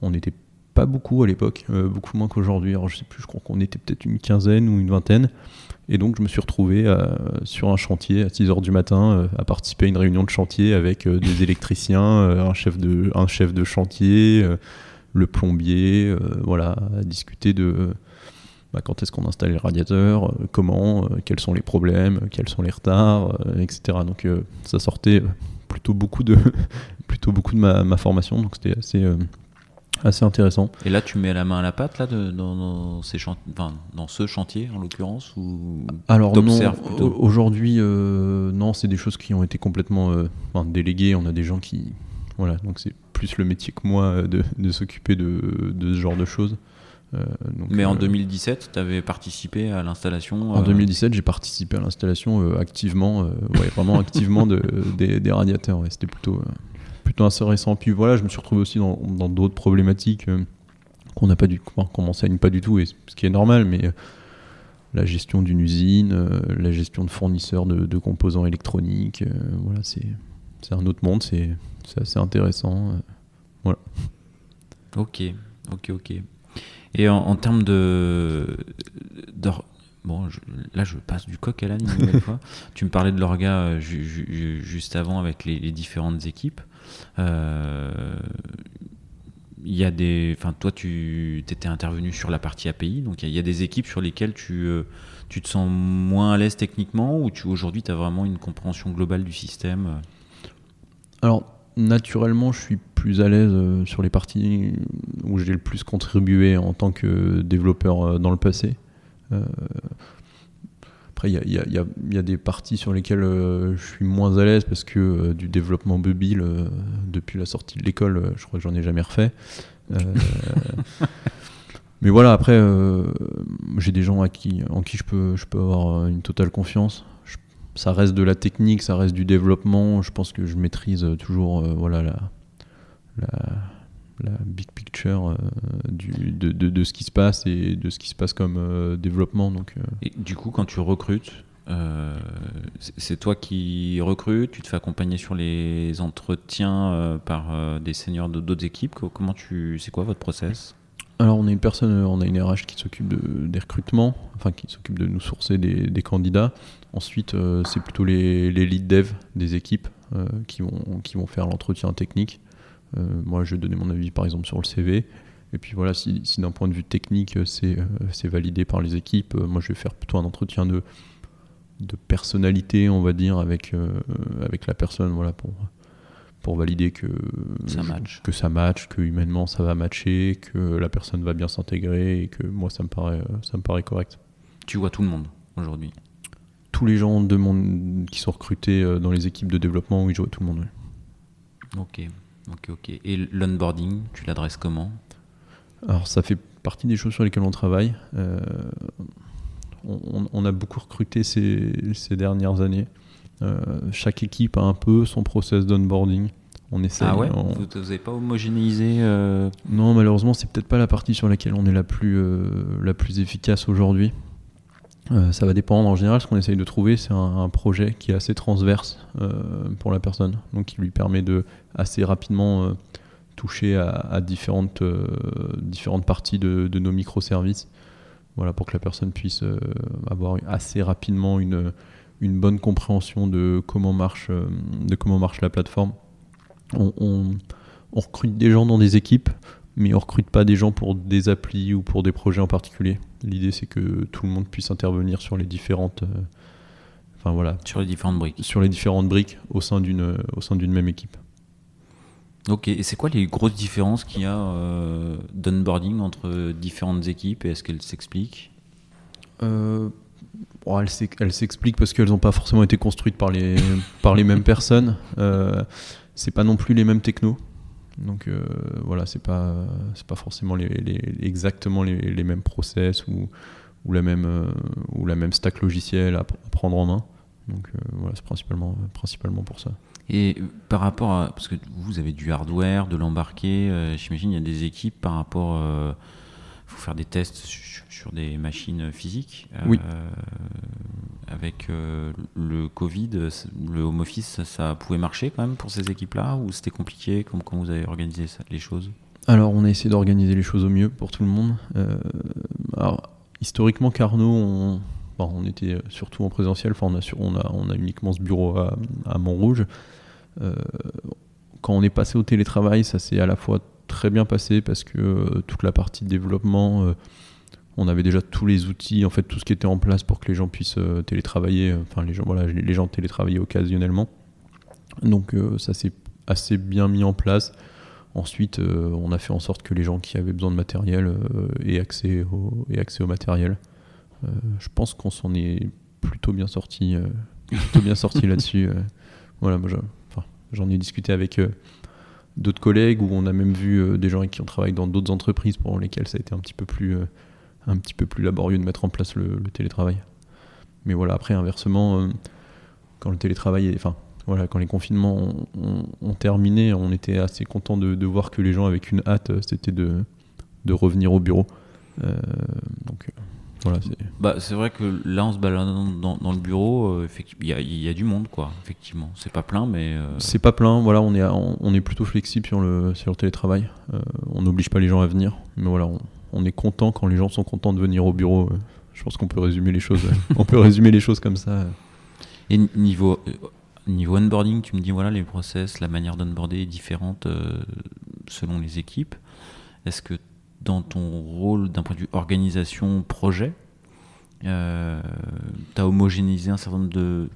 On n'était pas beaucoup à l'époque, euh, beaucoup moins qu'aujourd'hui. Je sais plus, je crois qu'on était peut-être une quinzaine ou une vingtaine. Et donc je me suis retrouvé euh, sur un chantier à 6h du matin euh, à participer à une réunion de chantier avec euh, des électriciens, un, chef de, un chef de chantier, le plombier, voilà, à discuter de bah, quand est-ce qu'on installe les radiateurs, comment, quels sont les problèmes, quels sont les retards, etc. Donc ça sortait plutôt beaucoup de, plutôt beaucoup de ma, ma formation, donc c'était assez assez intéressant. Et là, tu mets la main à la pâte là, de, dans, ces enfin, dans ce chantier en l'occurrence ou Alors non, aujourd'hui, euh, non, c'est des choses qui ont été complètement euh, déléguées. On a des gens qui, voilà, donc c'est plus le métier que moi euh, de, de s'occuper de, de, ce genre de choses. Mais en 2017, tu avais participé à l'installation En 2017, j'ai participé à l'installation activement, ouais, vraiment activement de, des, des, radiateurs. C'était plutôt plutôt intéressant. Puis voilà, je me suis retrouvé aussi dans d'autres problématiques euh, qu'on n'a pas du qu'on m'enseigne pas du tout, et ce qui est normal, mais euh, la gestion d'une usine, euh, la gestion de fournisseurs de, composants électroniques, voilà, c'est un autre monde, c'est assez intéressant. voilà. Ok, ok, ok. Et en, termes de, bon, là je passe du coq à l'âne une fois. Tu me parlais de l'orga juste avant avec les différentes équipes. Euh, il y des. Enfin, toi, tu étais intervenu sur la partie API, donc il y, a des équipes sur lesquelles tu, euh, tu te sens moins à l'aise techniquement ou tu aujourd'hui tu as vraiment une compréhension globale du système Alors, naturellement, je suis plus à l'aise euh, sur les parties où j'ai le plus contribué en tant que développeur dans le passé. Après, il y a, des parties sur lesquelles euh, je suis moins à l'aise parce que euh, du développement mobile, euh, depuis la sortie de l'école, je crois que j'en ai jamais refait. mais voilà, après, j'ai des gens en qui je peux, avoir une totale confiance. ça reste de la technique, ça reste du développement. Je pense que je maîtrise toujours voilà, la la big picture euh, du, de, de, ce qui se passe et de ce qui se passe comme euh, développement. Donc, euh. et du coup, quand tu recrutes, c'est toi qui recrutes, tu te fais accompagner sur les entretiens par des seniors d'autres équipes? Comment tu, c'est quoi votre process? Alors on a une personne, on a une RH qui s'occupe de, des recrutements, enfin qui s'occupe de nous sourcer des, des candidats. Ensuite, c'est plutôt les, les lead dev des équipes qui, vont, qui vont faire l'entretien technique. Euh, moi, je vais donner mon avis, par exemple, sur le CV. Et puis voilà, si, d'un point de vue technique, c'est euh, validé par les équipes, euh, moi, je vais faire plutôt un entretien de, de personnalité, on va dire, avec, avec la personne, voilà, pour, pour valider que ça match, que ça match, que humainement ça va matcher, que la personne va bien s'intégrer et que moi ça me paraît ça me paraît correct. Tu vois tout le monde aujourd'hui. Tous les gens de qui sont recrutés dans les équipes de développement, oui, je vois tout le monde. Ok. Ok, ok. Et l'onboarding, tu l'adresses comment Alors, ça fait partie des choses sur lesquelles on travaille. On, a beaucoup recruté ces, ces dernières années. chaque équipe a un peu son process d'onboarding. On essaie. Ah ouais Vous n'avez pas homogénéisé Non, malheureusement, c'est peut-être pas la partie sur laquelle on est la plus, la plus efficace aujourd'hui. Euh, ça va dépendre. En général, ce qu'on essaye de trouver, c'est un, projet qui est assez transverse euh, pour la personne, donc qui lui permet de assez rapidement euh, toucher à, différentes, différentes parties de, nos microservices. Voilà, pour que la personne puisse avoir assez rapidement une, une bonne compréhension de comment marche, de comment marche la plateforme. On, on, on recrute des gens dans des équipes mais on recrute pas des gens pour des applis ou pour des projets en particulier. L'idée c'est que tout le monde puisse intervenir sur les différentes, euh, enfin voilà, sur les différentes briques, sur les différentes briques au sein d'une au sein d'une même équipe. Ok, et c'est quoi les grosses différences qu'il y a euh, d'onboarding entre différentes équipes et est-ce qu'elles s'expliquent? Euh, Elles s'expliquent parce qu'elles n'ont pas forcément été construites par les, par les mêmes personnes. Euh, c'est pas non plus les mêmes technos. Donc euh, voilà, c'est pas c'est pas forcément exactement les, mêmes process ou, ou la même euh, ou la même stack logicielle à, prendre en main. Donc euh, voilà, c'est principalement principalement pour ça. Et par rapport à parce que vous avez du hardware, de l'embarqué, j'imagine il y a des équipes par rapport faut faire des tests sur des machines physiques. Oui. avec le Covid, le home office, ça, pouvait marcher quand même pour ces équipes-là ou c'était compliqué? Comment, vous avez organisé ça, les choses? Alors, on a essayé d'organiser les choses au mieux pour tout le monde. Euh, alors, historiquement, Carnot, on, on était surtout en présentiel. Enfin, on, a on, a, on a uniquement ce bureau à, à Montrouge. Euh, quand on est passé au télétravail, ça s'est à la fois très bien passé parce que euh, toute la partie de développement on avait déjà tous les outils, en fait, tout ce qui était en place pour que les gens puissent euh, télétravailler. Enfin, les gens, voilà, les gens télétravaillaient occasionnellement. Donc, euh, ça s'est assez bien mis en place. Ensuite, euh, on a fait en sorte que les gens qui avaient besoin de matériel aient, accès au, accès au matériel. je pense qu'on s'en est plutôt bien sorti, plutôt bien sorti là-dessus. voilà, moi, j'en ai discuté avec d'autres collègues où on a même vu des gens qui ont travaillé dans d'autres entreprises pour lesquelles ça a été un petit peu plus un petit peu plus laborieux de mettre en place le, télétravail. Mais voilà, après, inversement, euh, quand le télétravail, enfin, voilà, quand les confinements ont, terminé, on était assez content de, voir que les gens avec une hâte, euh, c'était de, de revenir au bureau. Euh, donc voilà, c'est. Bah, c'est vrai que là, en se baladant dans, le bureau, il y, y, a du monde, quoi. Effectivement, c'est pas plein, mais. C'est pas plein. Voilà, on est, on, est plutôt flexible sur le, sur le télétravail. on n'oblige pas les gens à venir, mais voilà, on, on est content quand les gens sont contents de venir au bureau. Je pense qu'on peut résumer les choses. on peut résumer les choses comme ça. Et niveau euh, niveau onboarding, tu me dis voilà les process, la manière d'onboarder est différente euh, selon les équipes. Est-ce que dans ton rôle d'un point de vue organisation projet, euh, tu as homogénéisé un certain nombre de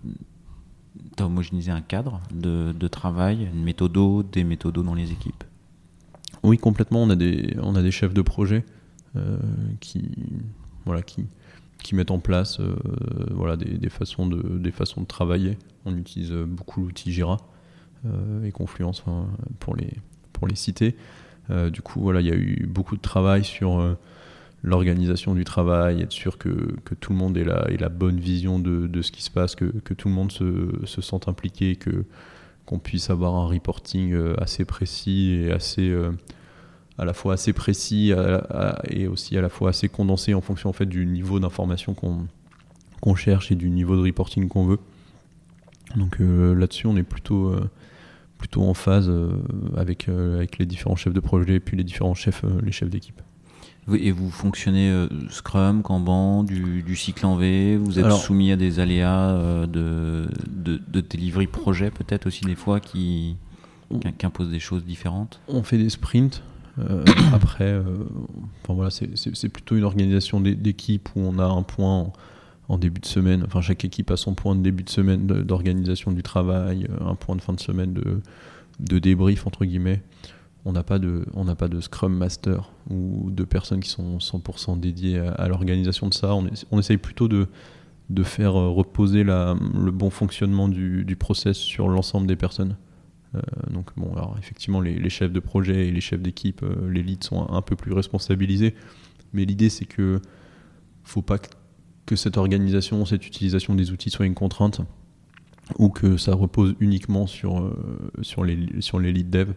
as homogénéisé un cadre de, travail, une méthode, des méthodes dans les équipes? Oui, complètement. On a des, on a des chefs de projet euh, qui, voilà, qui, qui mettent en place euh, voilà, des, façons de, des façons de travailler. On utilise beaucoup l'outil Jira et Confluence pour, les, pour les citer. Du coup, voilà, il y a eu beaucoup de travail sur l'organisation du travail, être sûr que, que, tout le monde ait la, bonne vision de, de, ce qui se passe, que, que tout le monde se, se sente impliqué, que qu'on puisse avoir un reporting assez précis et assez à la fois assez précis et aussi à la fois assez condensé en fonction en fait du niveau d'information qu'on cherche et du niveau de reporting qu'on veut. Donc euh, là-dessus, on est plutôt, euh, plutôt en phase euh, avec, avec les différents chefs de projet et puis les différents chefs, les chefs d'équipe. Et vous fonctionnez Scrum, Kanban, du, cycle en V Vous êtes soumis à des aléas de, de, de delivery projet peut-être aussi des fois qui, qui imposent des choses différentes? On fait des sprints. Euh, après, euh, enfin voilà, c'est plutôt une organisation d'équipe où on a un point en, début de semaine. Enfin, chaque équipe a son point de début de semaine d'organisation du travail, euh, un point de fin de semaine de, de débrief entre guillemets. On n'a pas de, pas de Scrum Master ou de personnes qui sont 100% dédiées à, l'organisation de ça. On, essaye plutôt de, de faire reposer la, le bon fonctionnement du, du process sur l'ensemble des personnes. Euh, donc bon, alors effectivement, les, chefs de projet et les chefs d'équipe, euh, les leads sont un, peu plus responsabilisés, Mais l'idée, c'est que faut pas que cette organisation, cette utilisation des outils soit une contrainte ou que ça repose uniquement sur, euh, sur, les, sur lead dev.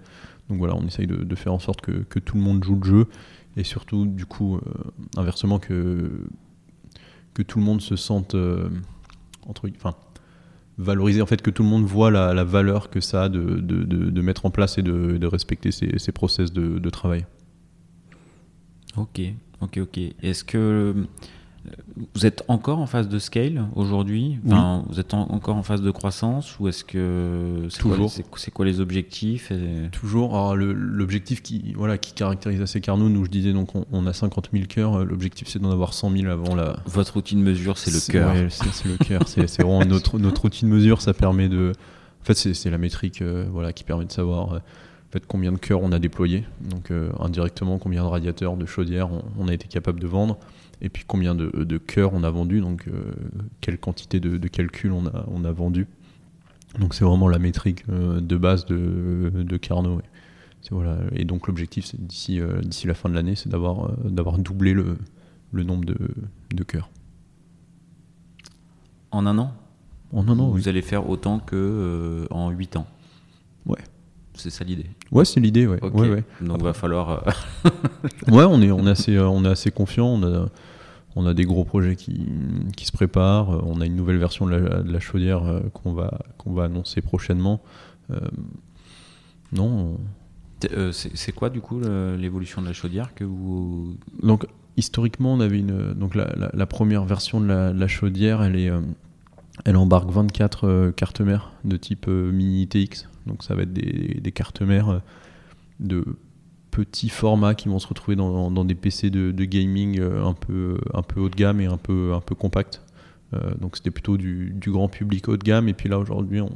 Donc voilà, on essaye de, faire en sorte que, que, tout le monde joue le jeu et surtout, du coup, euh, inversement, que, que tout le monde se sente entre, enfin, valoriser en fait que tout le monde voit la, valeur que ça a de, de, de, mettre en place et de, respecter ces, ces process de, travail. Ok, ok, ok. Est-ce que vous êtes encore en phase de scale aujourd'hui? Vous êtes encore en phase de croissance ou est-ce que c'est toujours C'est quoi les objectifs Toujours. Alors l'objectif qui voilà qui caractérise assez Carnot, nous je disais donc on, a 50 000 cœurs. L'objectif c'est d'en avoir 100 000 avant la. Votre outil de mesure c'est le cœur. c'est le cœur. c'est vraiment notre notre outil de mesure. Ça permet de. En fait c'est la métrique euh, voilà qui permet de savoir. Euh, en fait, combien de cœurs on a déployé, donc euh, indirectement combien de radiateurs, de chaudières on a été capable de vendre et puis combien de, de cœurs on a vendu, donc euh, quelle quantité de, de calculs on a, on a vendu. Donc c'est vraiment la métrique euh, de base de, de Carnot. Voilà. Et donc l'objectif, c'est d'ici euh, d'ici la fin de l'année, c'est d'avoir d'avoir doublé le, le nombre de, de cœurs. En un an? En un an, Vous allez faire autant que en 8 ans? C'est ça l'idée Ouais, c'est l'idée, ouais. ouais, ouais. Donc il va falloir... ouais, on est, on, est assez, on est assez confiant. On a, on a des gros projets qui, qui, se préparent. On a une nouvelle version de la, chaudière euh, qu'on va, qu'on va annoncer prochainement. Euh, non. Euh, c'est quoi du coup l'évolution de la chaudière que vous Donc historiquement, on avait une donc la, la, première version de la, chaudière, elle est elle embarque 24 cartes mères de type mini TX. Donc ça va être des, des cartes mères de petits formats qui vont se retrouver dans, des PC de, gaming euh, un peu, un peu haut de gamme et un peu, un peu compact. Euh, donc c'était plutôt du, grand public haut de gamme. Et puis là aujourd'hui, on,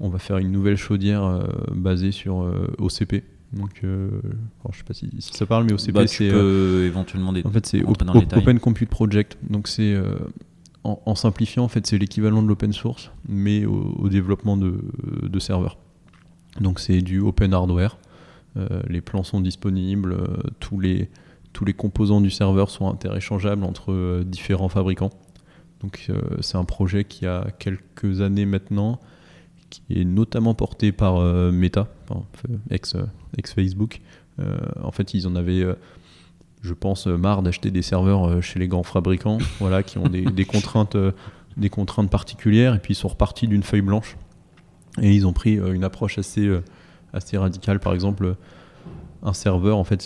on, va faire une nouvelle chaudière euh, basée sur OCP. Donc, je sais pas si, ça parle, mais OCP bah, c'est éventuellement des. En fait, c'est Open Compute Project. Donc c'est en, simplifiant, en fait, c'est l'équivalent de l'open source, mais au, développement de, de serveurs. Donc c'est du open hardware. Euh, les plans sont disponibles, euh, tous, les, tous les composants du serveur sont interéchangeables entre euh, différents fabricants. Donc c'est un projet qui a quelques années maintenant, qui est notamment porté par Meta, ex, ex, Facebook. en fait, ils en avaient je pense, marre d'acheter des serveurs chez les grands fabricants, voilà, qui ont des, des contraintes, des contraintes particulières, et puis ils sont repartis d'une feuille blanche. Et ils ont pris une approche assez assez radical. Par exemple, un serveur, en fait,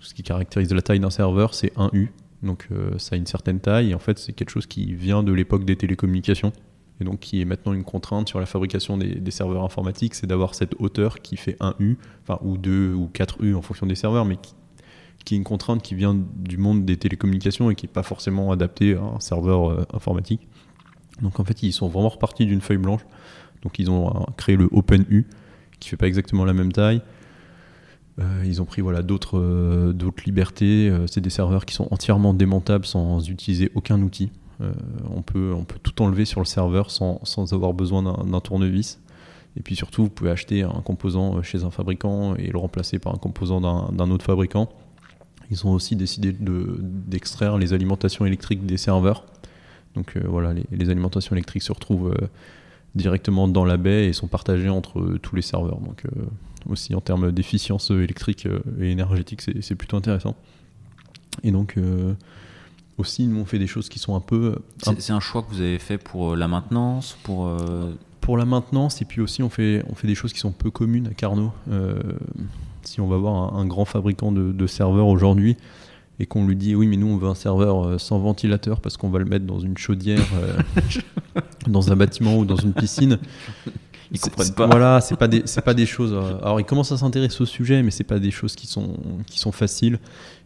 ce qui caractérise la taille d'un serveur, c'est un U. Donc euh, ça a une certaine taille et en fait c'est quelque chose qui vient de l'époque des télécommunications et donc qui est maintenant une contrainte sur la fabrication des, serveurs informatiques, c'est d'avoir cette hauteur qui fait un U, enfin ou deux ou quatre U en fonction des serveurs, mais qui, est une contrainte qui vient du monde des télécommunications et qui n'est pas forcément adaptée à un serveur euh, informatique. Donc en fait ils sont vraiment repartis d'une feuille blanche. Donc ils ont euh, créé le OpenU qui fait pas exactement la même taille. Euh, ils ont pris voilà, d'autres euh, libertés. C'est des serveurs qui sont entièrement démontables sans utiliser aucun outil. on, peut, on peut tout enlever sur le serveur sans, sans avoir besoin d'un tournevis. Et puis surtout, vous pouvez acheter un composant chez un fabricant et le remplacer par un composant d'un autre fabricant. Ils ont aussi décidé d'extraire les alimentations électriques des serveurs. Donc voilà, les, alimentations électriques se retrouvent directement dans la baie et sont partagés entre euh, tous les serveurs. Donc euh, aussi en termes d'efficience électrique euh, et énergétique, c'est plutôt intéressant. Et donc aussi, nous on fait des choses qui sont un peu. C'est un choix que vous avez fait pour la maintenance, pour. Pour la maintenance, et puis aussi on fait, on fait des choses qui sont peu communes à Carnot. si on va voir un, grand fabricant de, de serveurs aujourd'hui, et qu'on lui dit oui mais nous on veut un serveur euh, sans ventilateur parce qu'on va le mettre dans une chaudière euh, dans un bâtiment ou dans une piscine. Ils comprennent pas. voilà c'est pas des c'est pas des choses euh, alors ils commencent à s'intéresser au sujet mais c'est pas des choses qui sont qui sont faciles.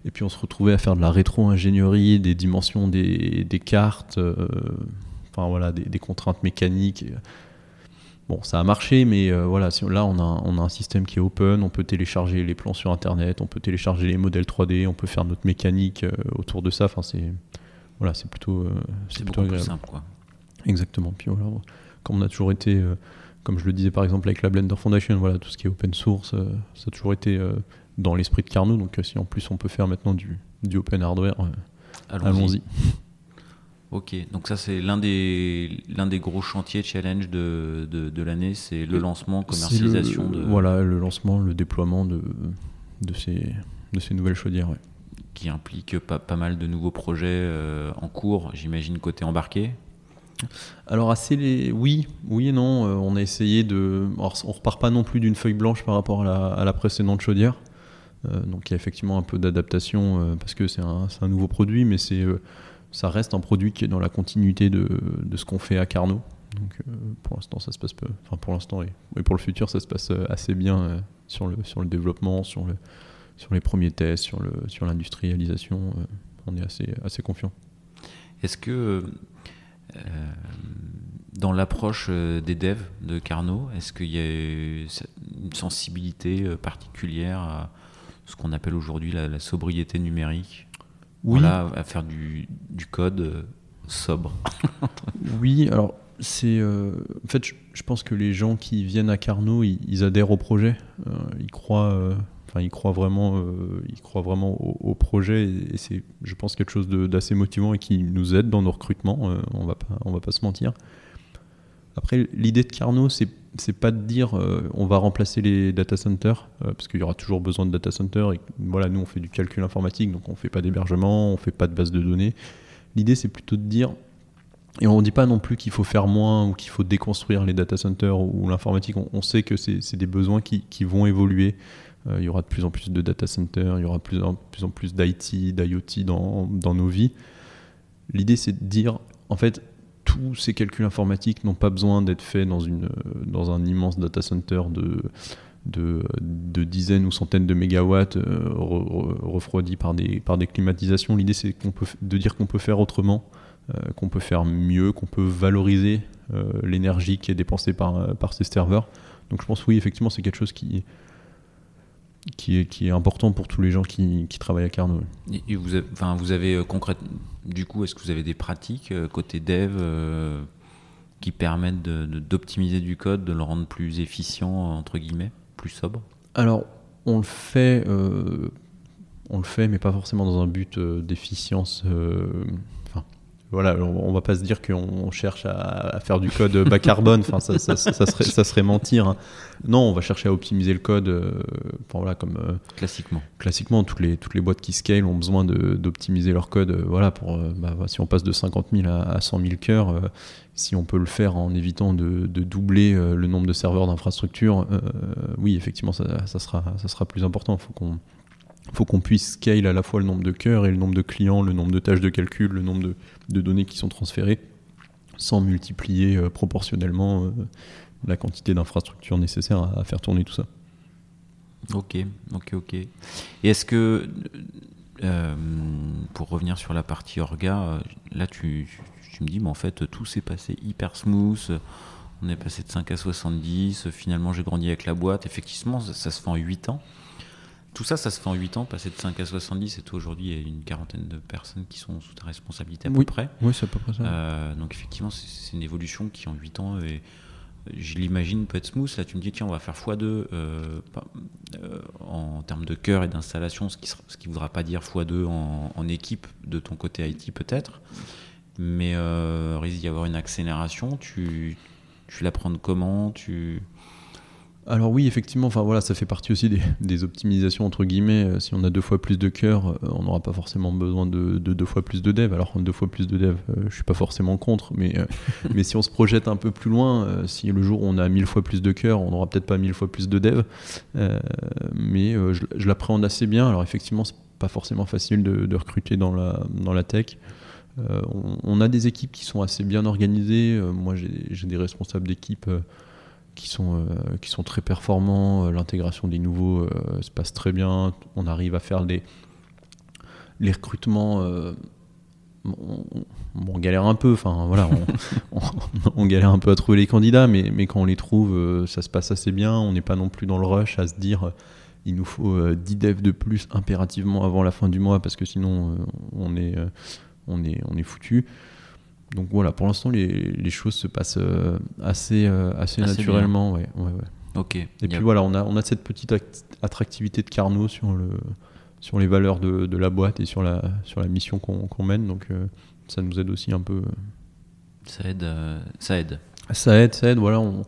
Et puis on se retrouvait à faire de la rétro-ingénierie des dimensions des, des cartes enfin voilà des, des contraintes mécaniques Bon, ça a marché, mais euh, voilà, là on a, on a un système qui est open, on peut télécharger les plans sur internet, on peut télécharger les modèles 3D, on peut faire notre mécanique euh, autour de ça. Enfin, c'est voilà, c'est plutôt, euh, c'est agréable. Plus simple, quoi. Exactement. Puis voilà, comme on a toujours été, comme je le disais par exemple avec la Blender Foundation, voilà, tout ce qui est open source, ça a toujours été dans l'esprit de Carnot. Donc si en plus on peut faire maintenant du, du open hardware, allons-y. Ok, donc ça c'est l'un des, l'un des gros chantiers challenge de, de, l'année, c'est le lancement, commercialisation. de... Voilà, le lancement, le déploiement de, de, ces, de ces nouvelles chaudières. Qui implique pas, pas mal de nouveaux projets euh, en cours, j'imagine côté embarqué alors assez les... oui, oui et non. Euh, on a essayé de. Alors, on repart pas non plus d'une feuille blanche par rapport à la, précédente chaudière. Euh, donc il y a effectivement un peu d'adaptation parce que c'est un, un, nouveau produit, mais c'est ça reste un produit qui est dans la continuité de, ce qu'on fait à Carnot. Donc euh, pour l'instant, ça se passe peu. Enfin, pour l'instant et, pour le futur, ça se passe euh, assez bien euh, sur, le, développement, sur, le, sur les premiers tests, sur l'industrialisation. on est assez, assez confiant. Est-ce que dans l'approche des devs de Carnot, est-ce qu'il y a une sensibilité particulière à ce qu'on appelle aujourd'hui la sobriété numérique? Oui. à faire du, du code euh, sobre. oui, alors c'est euh, en fait je, pense que les gens qui viennent à Carnot ils, adhèrent au projet euh, ils croient enfin ils croient vraiment ils croient vraiment au, projet et, c'est je pense quelque chose d'assez motivant et qui nous aide dans nos recrutements on va pas on va pas se mentir après l'idée de Carnot c'est c'est pas de dire euh, on va remplacer les data centers euh, parce qu'il y aura toujours besoin de data centers et voilà nous on fait du calcul informatique donc on fait pas d'hébergement on fait pas de base de données. L'idée c'est plutôt de dire et on ne dit pas non plus qu'il faut faire moins ou qu'il faut déconstruire les data centers ou, l'informatique. On, sait que c'est des besoins qui, vont évoluer. Euh, il y aura de plus en plus de data centers il y aura de plus en plus, d'IT d'IoT dans nos vies. L'idée c'est de dire en fait tous ces calculs informatiques n'ont pas besoin d'être faits dans, une, dans un immense data center de, de, dizaines ou centaines de mégawatts euh, refroidis par des, par des climatisations. L'idée, c'est de dire qu'on peut faire autrement, euh, qu'on peut faire mieux, qu'on peut valoriser euh, l'énergie qui est dépensée par, par ces serveurs. Donc je pense, oui, effectivement, c'est quelque chose qui, qui est, qui est important pour tous les gens qui, qui travaillent à Carnot. Et vous avez, enfin, vous avez euh, concrètement, du coup, est-ce que vous avez des pratiques euh, côté dev euh, qui permettent d'optimiser du code, de le rendre plus efficient, entre guillemets, plus sobre? Alors, on le fait, on le fait, mais pas forcément dans un but d'efficience voilà, on, va pas se dire qu'on cherche à, faire du code bas carbone, enfin ça, serait, mentir. Hein. Non, on va chercher à optimiser le code, euh, voilà, comme euh, classiquement. Classiquement, toutes les toutes les boîtes qui scale ont besoin d'optimiser leur code, euh, voilà, pour bah, si on passe de 50 000 à, 100 000 cœurs, si on peut le faire en évitant de, doubler le nombre de serveurs d'infrastructure, oui, effectivement, ça, sera ça sera plus important. Faut qu'on faut qu'on puisse scale à la fois le nombre de cœurs et le nombre de clients, le nombre de tâches de calcul, le nombre de, données qui sont transférées, sans multiplier euh, proportionnellement euh, la quantité d'infrastructures nécessaires à, faire tourner tout ça. Ok, ok, ok. Et est-ce que, euh, pour revenir sur la partie orga, là tu, me dis, mais en fait tout s'est passé hyper smooth, on est passé de 5 à 70, finalement j'ai grandi avec la boîte, effectivement ça, ça se fait en 8 ans. Tout ça, ça se fait en 8 ans, passer de 5 à 70, et toi aujourd'hui, il y a une quarantaine de personnes qui sont sous ta responsabilité à peu près. Oui, c'est à peu près ça. Euh, donc effectivement, c'est une évolution qui en 8 ans, et je l'imagine peut être smooth. Là, tu me dis, tiens, on va faire x2 euh, euh, en termes de cœur et d'installation, ce qui ne voudra pas dire x2 en, équipe de ton côté IT peut-être. Mais risque d'y avoir une accélération. Tu, tu la prends comment? Tu alors oui, effectivement, enfin voilà, ça fait partie aussi des, optimisations entre guillemets. Euh, si on a deux fois plus de cœur, euh, on n'aura pas forcément besoin de, deux fois plus de dev. Alors deux fois plus de dev, euh, je suis pas forcément contre, mais mais si on se projette un peu plus loin, si le jour où on a mille fois plus de cœur, on n'aura peut-être pas mille fois plus de dev. mais je, l'appréhende assez bien. Alors effectivement, c'est pas forcément facile de, recruter dans la dans la tech. On, on, a des équipes qui sont assez bien organisées. moi, j'ai des responsables d'équipe qui sont, euh, qui sont très performants. Euh, l'intégration des nouveaux euh, se passe très bien. On arrive à faire des, les recrutements. On, galère un peu, enfin voilà, on, galère un peu à trouver les candidats, mais, mais quand on les trouve, ça se passe assez bien. On n'est pas non plus dans le rush à se dire il nous faut 10 devs de plus impérativement avant la fin du mois parce que sinon on est, on est, on est foutu donc voilà, pour l'instant, les, choses se passent euh, assez, euh, assez, naturellement. Ouais, ouais, Ok. Et puis voilà, on a, on a cette petite attractivité de Carnot sur, le, sur les valeurs de, de la boîte et sur la, sur la mission qu'on mène. Donc ça nous aide aussi un peu. Ça aide. ça aide. Ça aide, ça aide. Voilà, on,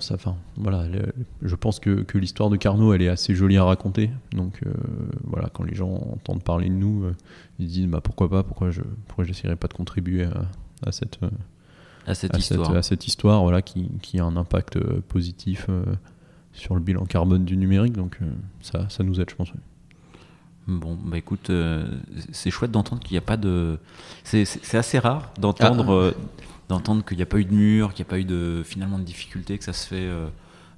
ça, enfin, voilà, je pense que, que l'histoire de Carnot, elle est assez jolie à raconter. Donc euh, voilà, quand les gens entendent parler de nous, euh, ils se disent bah, pourquoi pas, pourquoi je pourquoi j'essaierai pas de contribuer à, cette, à cette histoire, à cette histoire voilà, qui, qui, a un impact euh, positif sur le bilan carbone du numérique. Donc ça, ça nous aide, je pense. Bon, bah écoute, c'est chouette d'entendre qu'il n'y a pas de. C'est assez rare d'entendre. Ah d'entendre qu'il n'y a pas eu de mur, qu'il n'y a pas eu de, finalement de difficulté, que ça se fait euh,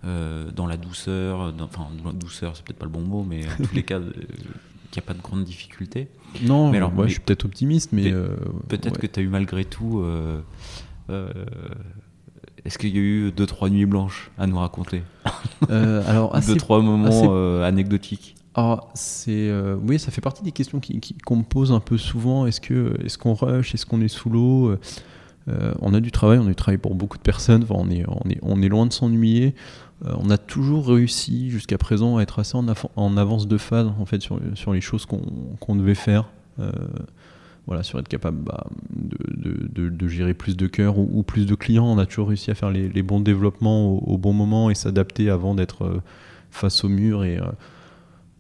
euh, dans la douceur, dans, enfin, douceur, c'est peut-être pas le bon mot, mais en tous les cas, euh, qu'il n'y a pas de grande difficulté. Non, mais alors, moi, je suis peut-être optimiste, mais. peut-être que tu as eu malgré tout. Est-ce qu'il y a eu deux trois nuits blanches à nous raconter Alors deux trois moments anecdotiques. Alors, c'est oui, ça fait partie des questions qu'on qui, me pose un peu souvent. Est-ce que est-ce qu'on rush, est-ce qu'on est sous l'eau? Euh, on a du travail, on a du travail pour beaucoup de personnes, on, est, on, est, loin de s'ennuyer. Euh, on a toujours réussi jusqu'à présent à être assez en, avance de phase en fait, sur, les choses qu'on devait faire. Euh, voilà, sur être capable bah, de, de, gérer plus de cœurs ou, plus de clients. On a toujours réussi à faire les, bons développements au, bon moment et s'adapter avant d'être face au mur. Et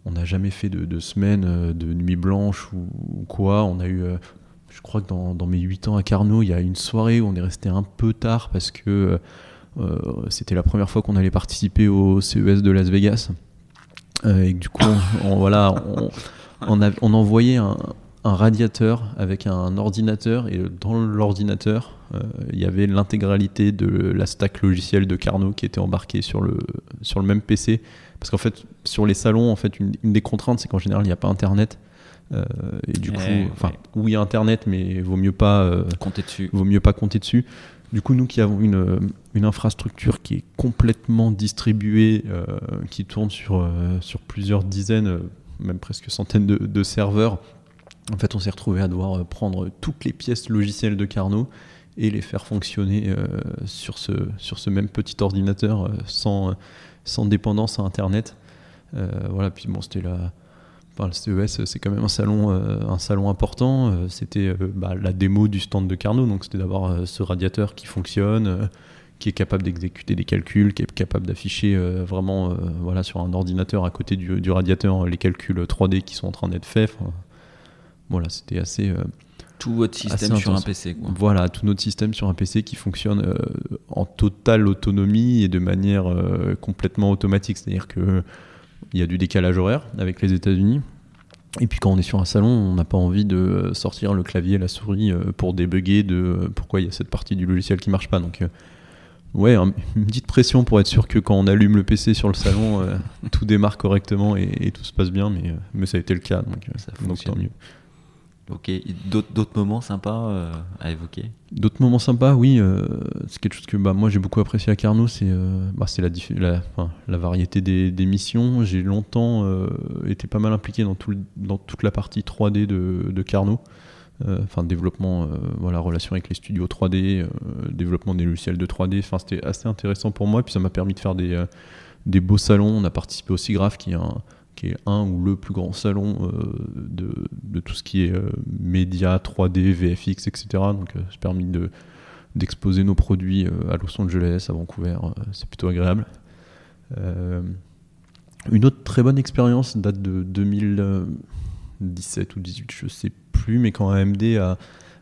on n'a jamais fait de, semaines de nuit blanche ou, quoi. On a eu je crois que dans, mes 8 ans à Carnot, il y a une soirée où on est resté un peu tard parce que euh, c'était la première fois qu'on allait participer au CES de Las Vegas. Euh, et du coup, on, voilà, on, envoyait un, radiateur avec un ordinateur et dans l'ordinateur, euh, il y avait l'intégralité de la stack logicielle de Carnot qui était embarquée sur le, sur le même PC. Parce qu'en fait, sur les salons, en fait, une, une des contraintes, c'est qu'en général, il n'y a pas Internet. Euh, et du coup, enfin, il y a Internet, mais vaut mieux pas euh, compter dessus. Vaut mieux pas compter dessus. Du coup, nous qui avons une, une infrastructure qui est complètement distribuée, euh, qui tourne sur, sur plusieurs dizaines, même presque centaines de, de serveurs, en fait, on s'est retrouvé à devoir prendre toutes les pièces logicielles de Carnot et les faire fonctionner sur, ce, sur ce même petit ordinateur sans, sans dépendance à Internet. voilà, puis bon, c'était la le CES, c'est quand même un salon, euh, un salon important. Euh, c'était euh, bah, la démo du stand de Carnot, donc c'était d'avoir ce radiateur qui fonctionne, qui est capable d'exécuter des calculs, qui est capable d'afficher vraiment voilà, sur un ordinateur à côté du, radiateur les calculs 3D qui sont en train d'être faits. voilà, c'était assez. tout votre système sur un PC. Quoi. Voilà, tout notre système sur un PC qui fonctionne en totale autonomie et de manière complètement automatique. C'est-à-dire que il y a du décalage horaire avec les États-Unis. Et puis quand on est sur un salon, on n'a pas envie de sortir le clavier, la souris euh, pour débugger de euh, pourquoi il y a cette partie du logiciel qui marche pas. Donc euh, ouais, une petite pression pour être sûr que quand on allume le PC sur le salon, tout démarre correctement et, tout se passe bien. Mais, mais ça a été le cas, donc, ça donc tant mieux. Ok, d'autres moments sympas euh, à évoquer? D'autres moments sympas, oui. Euh, c'est quelque chose que bah, moi j'ai beaucoup apprécié à Carnot, c'est euh, bah, la, variété des, missions. J'ai longtemps été pas mal impliqué dans, tout dans toute la partie 3D de, de Carnot. Enfin, développement, voilà, relation avec les studios 3D, développement des logiciels de 3D. Enfin, c'était assez intéressant pour moi. Puis ça m'a permis de faire des, des beaux salons. On a participé au SIGRAPH, qui est un un ou le plus grand salon euh, de, tout ce qui est euh, médias, 3D, VFX, etc. Donc c'est euh, permis de, d'exposer nos produits à Los Angeles, à Vancouver, c'est plutôt agréable. une autre très bonne expérience date de 2017 ou 2018, je sais plus, mais quand AMD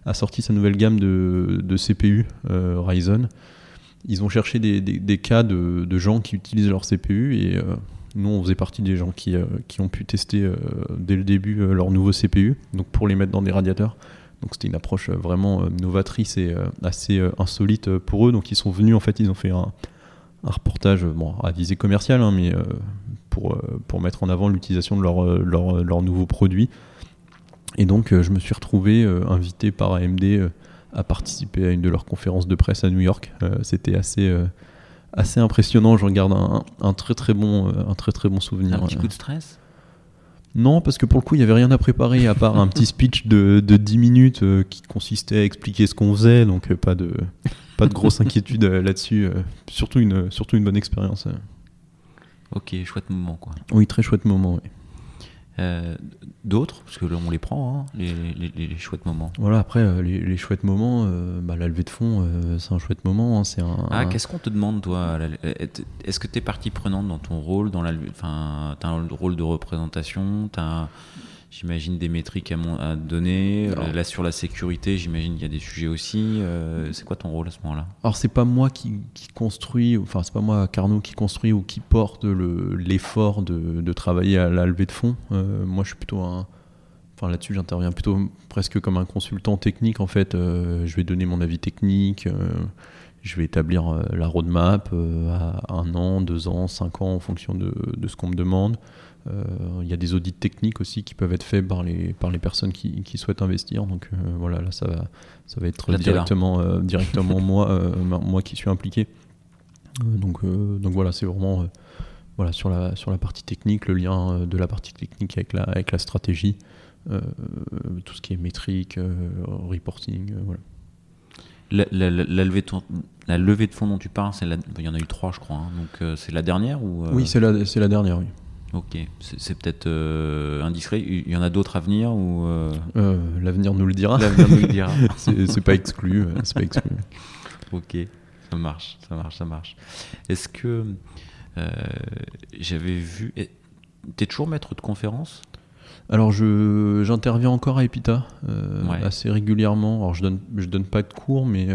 a, sorti sa nouvelle gamme de, de CPU Ryzen, ils ont cherché des, cas de, de, gens qui utilisent leur CPU et nous, on faisait partie des gens qui, euh, ont pu tester euh, dès le début euh, leur nouveau CPU, donc pour les mettre dans des radiateurs. Donc c'était une approche vraiment novatrice et assez insolite pour eux. Donc ils sont venus, en fait, ils ont fait un, un reportage à visée commerciale, hein, mais pour, pour mettre en avant l'utilisation de leur, leur, leur, nouveau produit. Et donc je me suis retrouvé invité par AMD à participer à une de leurs conférences de presse à New York. C'était assez assez impressionnant. J'en garde un, très très bon, euh, un très très bon souvenir. Un petit coup de stress? Non, parce que pour le coup, il n'y avait rien à préparer à part un petit speech de, de 10 minutes euh, qui consistait à expliquer ce qu'on faisait, donc euh, pas de pas de grosse inquiétude là-dessus. surtout, une, surtout une bonne expérience. Ok, chouette moment quoi. Oui, très chouette moment. Oui. Euh, d'autres, parce que là on les prend, hein, les, les, chouettes moments. Voilà, après euh, les, chouettes moments, euh, bah, la levée de fond, c'est un chouette moment. Hein, c'est un, ah, qu'est-ce qu'on te demande toi Est-ce que tu es partie prenante dans ton rôle dans la, Enfin, tu as un rôle de représentation, as J'imagine des métriques à, donner. Euh, là, sur la sécurité, j'imagine qu'il y a des sujets aussi. Euh, c'est quoi ton rôle à ce moment-là? Alors, c'est pas moi qui, construis, enfin, c'est pas moi, Carnot, qui construit ou qui porte l'effort de, travailler à la levée de fonds. Euh, moi, je suis plutôt un. Enfin, là-dessus, j'interviens plutôt presque comme un consultant technique, en fait. je vais donner mon avis technique. je vais établir la roadmap à un an, deux ans, cinq ans en fonction de, de ce qu'on me demande. Euh, il y a des audits techniques aussi qui peuvent être faits par les, par les personnes qui, qui souhaitent investir. Donc euh, voilà, là ça va, ça va être directement, euh, directement moi, moi qui suis impliqué. donc, donc voilà, c'est vraiment voilà, sur, la, sur la partie technique, le lien de la partie technique avec la, avec la stratégie, tout ce qui est métrique, reporting. voilà. La, la, la, levée de, la levée de fonds dont tu parles, il y en a eu trois, je crois. Hein. donc c'est la dernière ou Oui, c'est la, la dernière, oui. Ok, c'est peut-être euh, indiscret. Il y en a d'autres à venir ou euh euh, L'avenir nous le dira. L'avenir nous le dira. c'est pas exclu. C'est pas exclu. ok, ça marche, ça marche, ça marche. Est-ce que j'avais vu. T'es toujours maître de conférence alors j'interviens encore à Epita assez régulièrement. Alors je donne je donne pas de cours, mais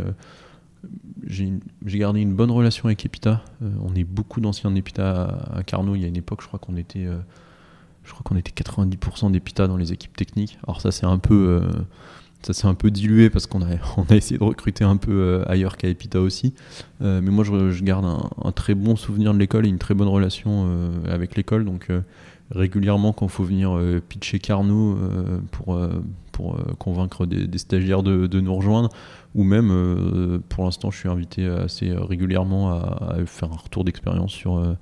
j'ai gardé une bonne relation avec Epita. Euh, on est beaucoup d'anciens d'Epita à, Carnot. Il y a une époque, je crois qu'on était, euh, je était 90% d'Epita dans les équipes techniques. Alors ça, c'est un peu, euh, ça s'est un peu dilué parce qu'on a, on a essayé de recruter un peu ailleurs qu'à Epita aussi. mais moi, je, garde un, très bon souvenir de l'école et une très bonne relation avec l'école. Donc régulièrement, quand il faut venir pitcher Carnot pour, pour convaincre des, stagiaires de nous rejoindre ou même euh, pour l'instant je suis invité assez régulièrement à, faire un retour d'expérience sur, euh,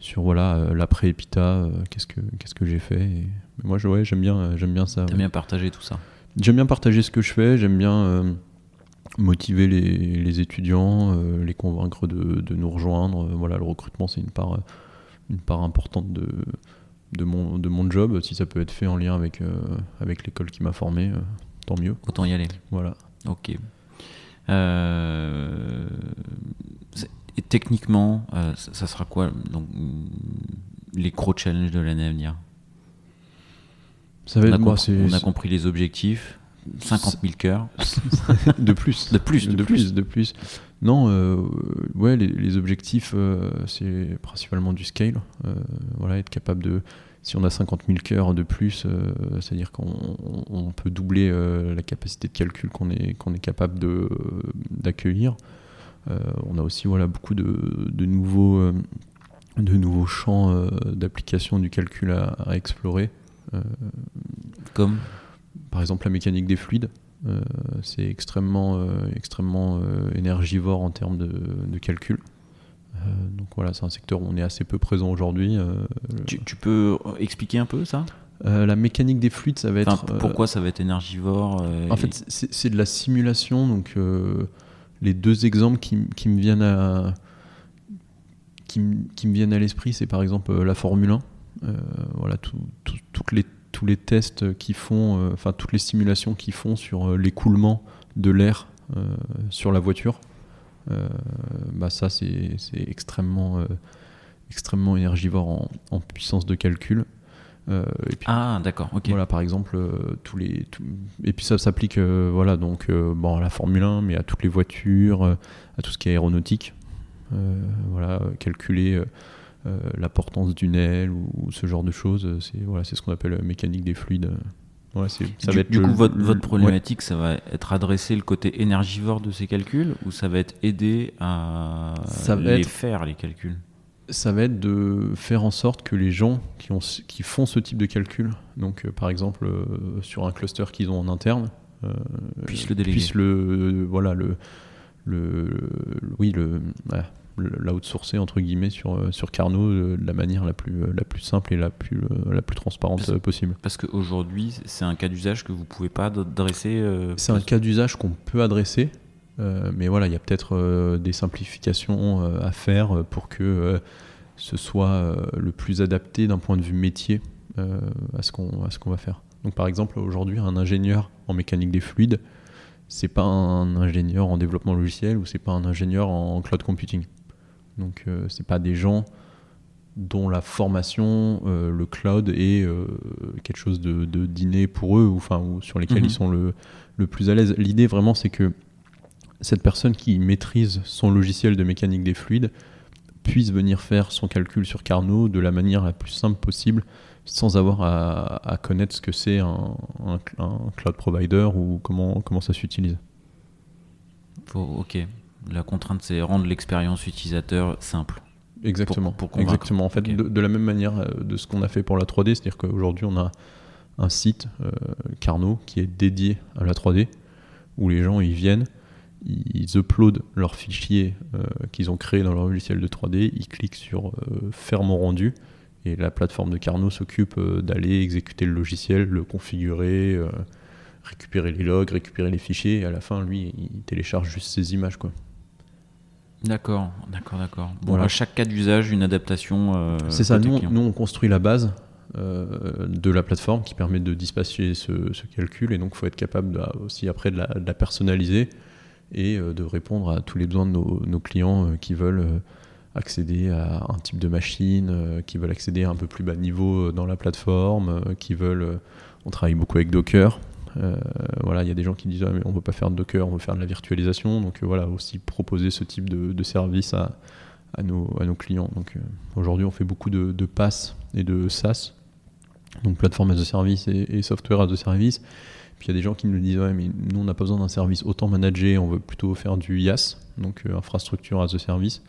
sur voilà, euh, l'après Epita, qu'est-ce que, qu'est-ce que j'ai fait. Et moi je, ouais, j'aime, bien, j'aime bien ça. T'aimes bien partager tout ça J'aime bien partager ce que je fais, j'aime bien motiver les, les étudiants, les convaincre de, de, nous rejoindre. voilà, le recrutement c'est une part, une part importante de, de, mon, de mon job. Si ça peut être fait en lien avec, avec l'école qui m'a formé, tant mieux. Autant y aller. Voilà. Ok. Euh, et techniquement, euh, ça, sera quoi donc, les gros challenges de l'année à venir? Ça va on, a moi, on a compris les objectifs. 50 000 cœurs. de plus. De plus, de, plus. de plus. Non, euh, ouais, les, les objectifs, c'est principalement du scale. voilà, être capable de si on a 50 000 cœurs de plus, euh, c'est-à-dire qu'on peut doubler euh, la capacité de calcul qu'on est, qu'on est capable d'accueillir. Euh, on a aussi voilà, beaucoup de, de nouveaux, de nouveaux champs d'application du calcul à, explorer. Comme? Par exemple la mécanique des fluides. c'est extrêmement, extrêmement énergivore en termes de, de calcul. Euh, donc voilà, c'est un secteur où on est assez peu présent aujourd'hui. Euh, tu, peux expliquer un peu ça? Euh, la mécanique des fluides, ça va être. pourquoi ça va être énergivore En fait, c'est de la simulation. Donc, les deux exemples qui, me viennent à qui, me viennent à l'esprit, c'est par exemple la Formule 1. voilà, toutes les, tous les tests qui font, enfin toutes les simulations qu'ils font sur l'écoulement de l'air sur la voiture. Euh, bah ça c'est extrêmement, euh, extrêmement énergivore en, puissance de calcul. Euh, et puis, ah d'accord, ok. Voilà par exemple tous les et puis ça s'applique voilà donc bon à la Formule 1 mais à toutes les voitures, à tout ce qui est aéronautique. voilà calculer la portance d'une aile ou, ce genre de choses, c'est voilà c'est ce qu'on appelle mécanique des fluides. Ouais, ça du, va être du coup, votre, votre problématique, ça va être adressé le côté énergivore de ces calculs ou ça va être aider à les faire, les calculs? Ça va être de faire en sorte que les gens qui, ont, qui font ce type de calcul, donc euh, par exemple euh, sur un cluster qu'ils ont en interne, euh, puissent le déléguer. Puissent le, voilà, le, le, oui, le, l'outsourcer entre guillemets sur, euh, sur Carnot de la manière la plus, euh, la plus simple et la plus, euh, la plus transparente possible. Parce qu'aujourd'hui, c'est un cas d'usage que vous pouvez pas adresser C'est un cas d'usage qu'on peut adresser, mais voilà, il y a peut-être des simplifications à faire pour que ce soit le plus adapté d'un point de vue métier à ce qu'on qu'on va faire. Donc par exemple, aujourd'hui, un ingénieur en mécanique des fluides, c'est pas un ingénieur en développement logiciel ou c'est pas un ingénieur en cloud computing. Donc euh, c'est pas des gens dont la formation, euh, le cloud est euh, quelque chose de, dîner pour eux, ou, enfin, ou sur lesquels ils mhm. sont le, le, plus à l'aise. L'idée vraiment, c'est que cette personne qui maîtrise son logiciel de mécanique des fluides puisse venir faire son calcul sur Carnot de la manière la plus simple possible, sans avoir à, connaître ce que c'est un, cloud provider ou comment, comment ça s'utilise. ok. La contrainte, c'est rendre l'expérience utilisateur simple. Exactement. Exactement. En fait, de, la même manière euh, de ce qu'on a fait pour la 3D, c'est-à-dire qu'aujourd'hui, on a un site, euh, Carnot, qui est dédié à la 3D, où les gens ils viennent, ils uploadent leurs fichiers euh, qu'ils ont créés dans leur logiciel de 3D, ils cliquent sur faire mon rendu, et la plateforme de Carnot s'occupe d'aller exécuter le logiciel, le configurer, récupérer les logs, récupérer les fichiers, et à la fin, lui, il télécharge juste ses images. quoi. D'accord, d'accord, d'accord. Bon, à chaque cas d'usage, une adaptation. Euh, c'est ça, nous, nous, on construit la base euh, de la plateforme qui permet de dispatcher ce, calcul et donc il faut être capable aussi après de la, personnaliser et euh, de répondre à tous les besoins de nos, clients qui veulent accéder à un type de machine, qui veulent accéder à un peu plus bas niveau dans la plateforme, qui veulent. on travaille beaucoup avec Docker, voilà, il y a des gens qui disent ah, mais on veut pas faire de Docker, on veut faire de la virtualisation. Donc euh, voilà, aussi proposer ce type de, service à, nos, clients. Donc euh, aujourd'hui, on fait beaucoup de, de PaaS et de SaaS, donc plateforme as a service et, software as a service. Puis il y a des gens qui nous disent mais nous on n'a pas besoin d'un service autant managé, on veut plutôt faire du IaaS, donc infrastructure as a service.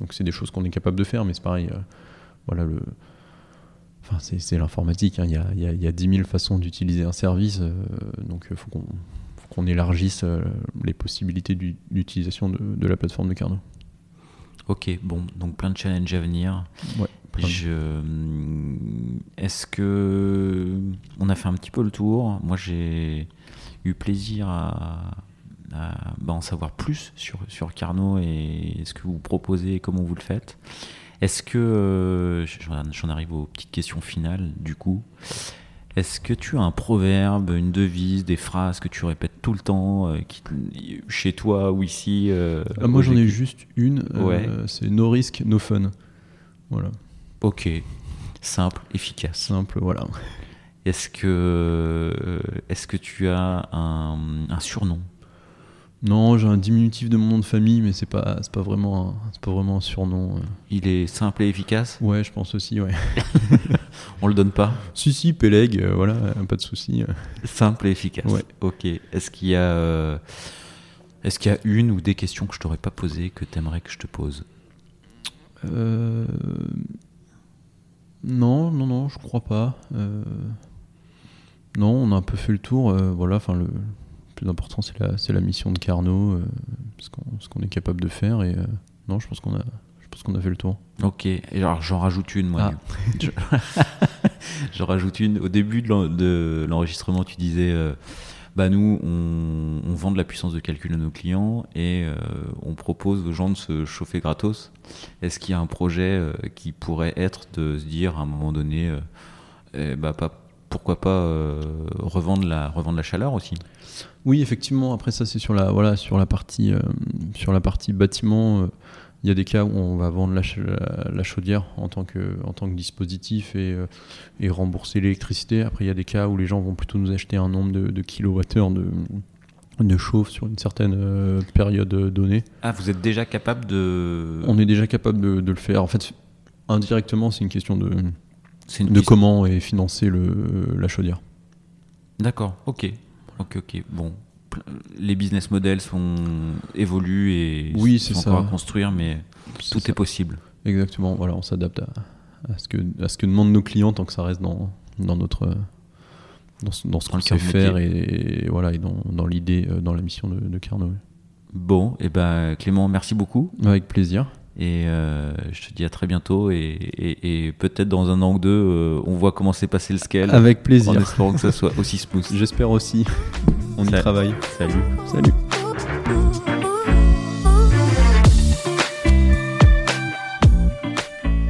Donc c'est des choses qu'on est capable de faire, mais c'est pareil. voilà le c'est l'informatique, hein. il, y a, y, 10 000 façons d'utiliser un service, euh, donc il euh, faut qu'on élargisse euh, les possibilités d'utilisation de, la plateforme de Carnot. Ok, bon, donc plein de challenges à venir. Est-ce que on a fait un petit peu le tour Moi, j'ai eu plaisir à, bah, en savoir plus sur, sur Carnot et ce que vous proposez et comment vous le faites. Est-ce que, euh, j'en arrive aux petites questions finales du coup, est-ce que tu as un proverbe, une devise, des phrases que tu répètes tout le temps, euh, chez toi ou ici euh, ah, Moi j'en ai juste une, c'est no risk, no fun. Voilà. Ok, simple, efficace. Simple, voilà. Est-ce que, est que tu as un surnom non, j'ai un diminutif de mon nom de famille, mais c'est pas, c'est pas vraiment, c'est pas vraiment un surnom. Euh. Il est simple et efficace. Ouais, je pense aussi, ouais. On le donne pas. Si si, Peleg, euh, voilà, pas de souci. Euh. Simple et efficace. Ouais. Ok. Est-ce qu'il y a, est-ce qu'il y a une ou des questions que je t'aurais pas posées que t'aimerais que je te pose? Non, non, non, je crois pas. Non, on a un peu fait le tour. voilà, enfin le plus important, c'est la, la, mission de Carnot, euh, ce qu'on est capable de faire. Et euh, non, je pense qu'on a, je pense qu'on a fait le tour. Ok, et alors j'en rajoute une, moi. Ah. j'en rajoute une. Au début de l'enregistrement, tu disais. Euh, bah nous, on, on, vend de la puissance de calcul à nos clients et on propose aux gens de se chauffer gratos. Est-ce qu'il y a un projet qui pourrait être de se dire à un moment donné, eh bah, pas, pourquoi pas revendre, la, revendre la chaleur aussi? Oui, effectivement. Après ça, c'est sur la voilà sur la partie euh, sur la partie bâtiment. Euh, il y a des cas où on va vendre la, chaudière en tant que en tant que dispositif et, euh, et rembourser l'électricité. Après, il y a des cas où les gens vont plutôt nous acheter un nombre de, de kilowattheures de de chauffe sur une certaine période donnée. Ah, vous êtes déjà capable de. On est déjà capable de, de le faire. En fait, indirectement, c'est une question de, de comment est financé le, la chaudière. D'accord, ok. Ok, ok. Bon, les business models sont évoluent et oui, c'est ça. encore à construire, mais tout est possible. Exactement. Voilà, on s'adapte à, à, ce que à ce que demandent nos clients tant que ça reste dans dans notre dans ce, dans ce qu'on sait faire et, voilà et dans, dans l'idée euh, dans la mission de, de Carnot. Bon, et eh ben Clément, merci beaucoup. Avec plaisir. Et euh, je te dis à très bientôt. Et, peut-être dans un an ou deux, euh, on voit comment s'est passé le scale. Avec plaisir. En espérant que ça soit aussi smooth. J'espère aussi. On y travaille. Salut. Salut.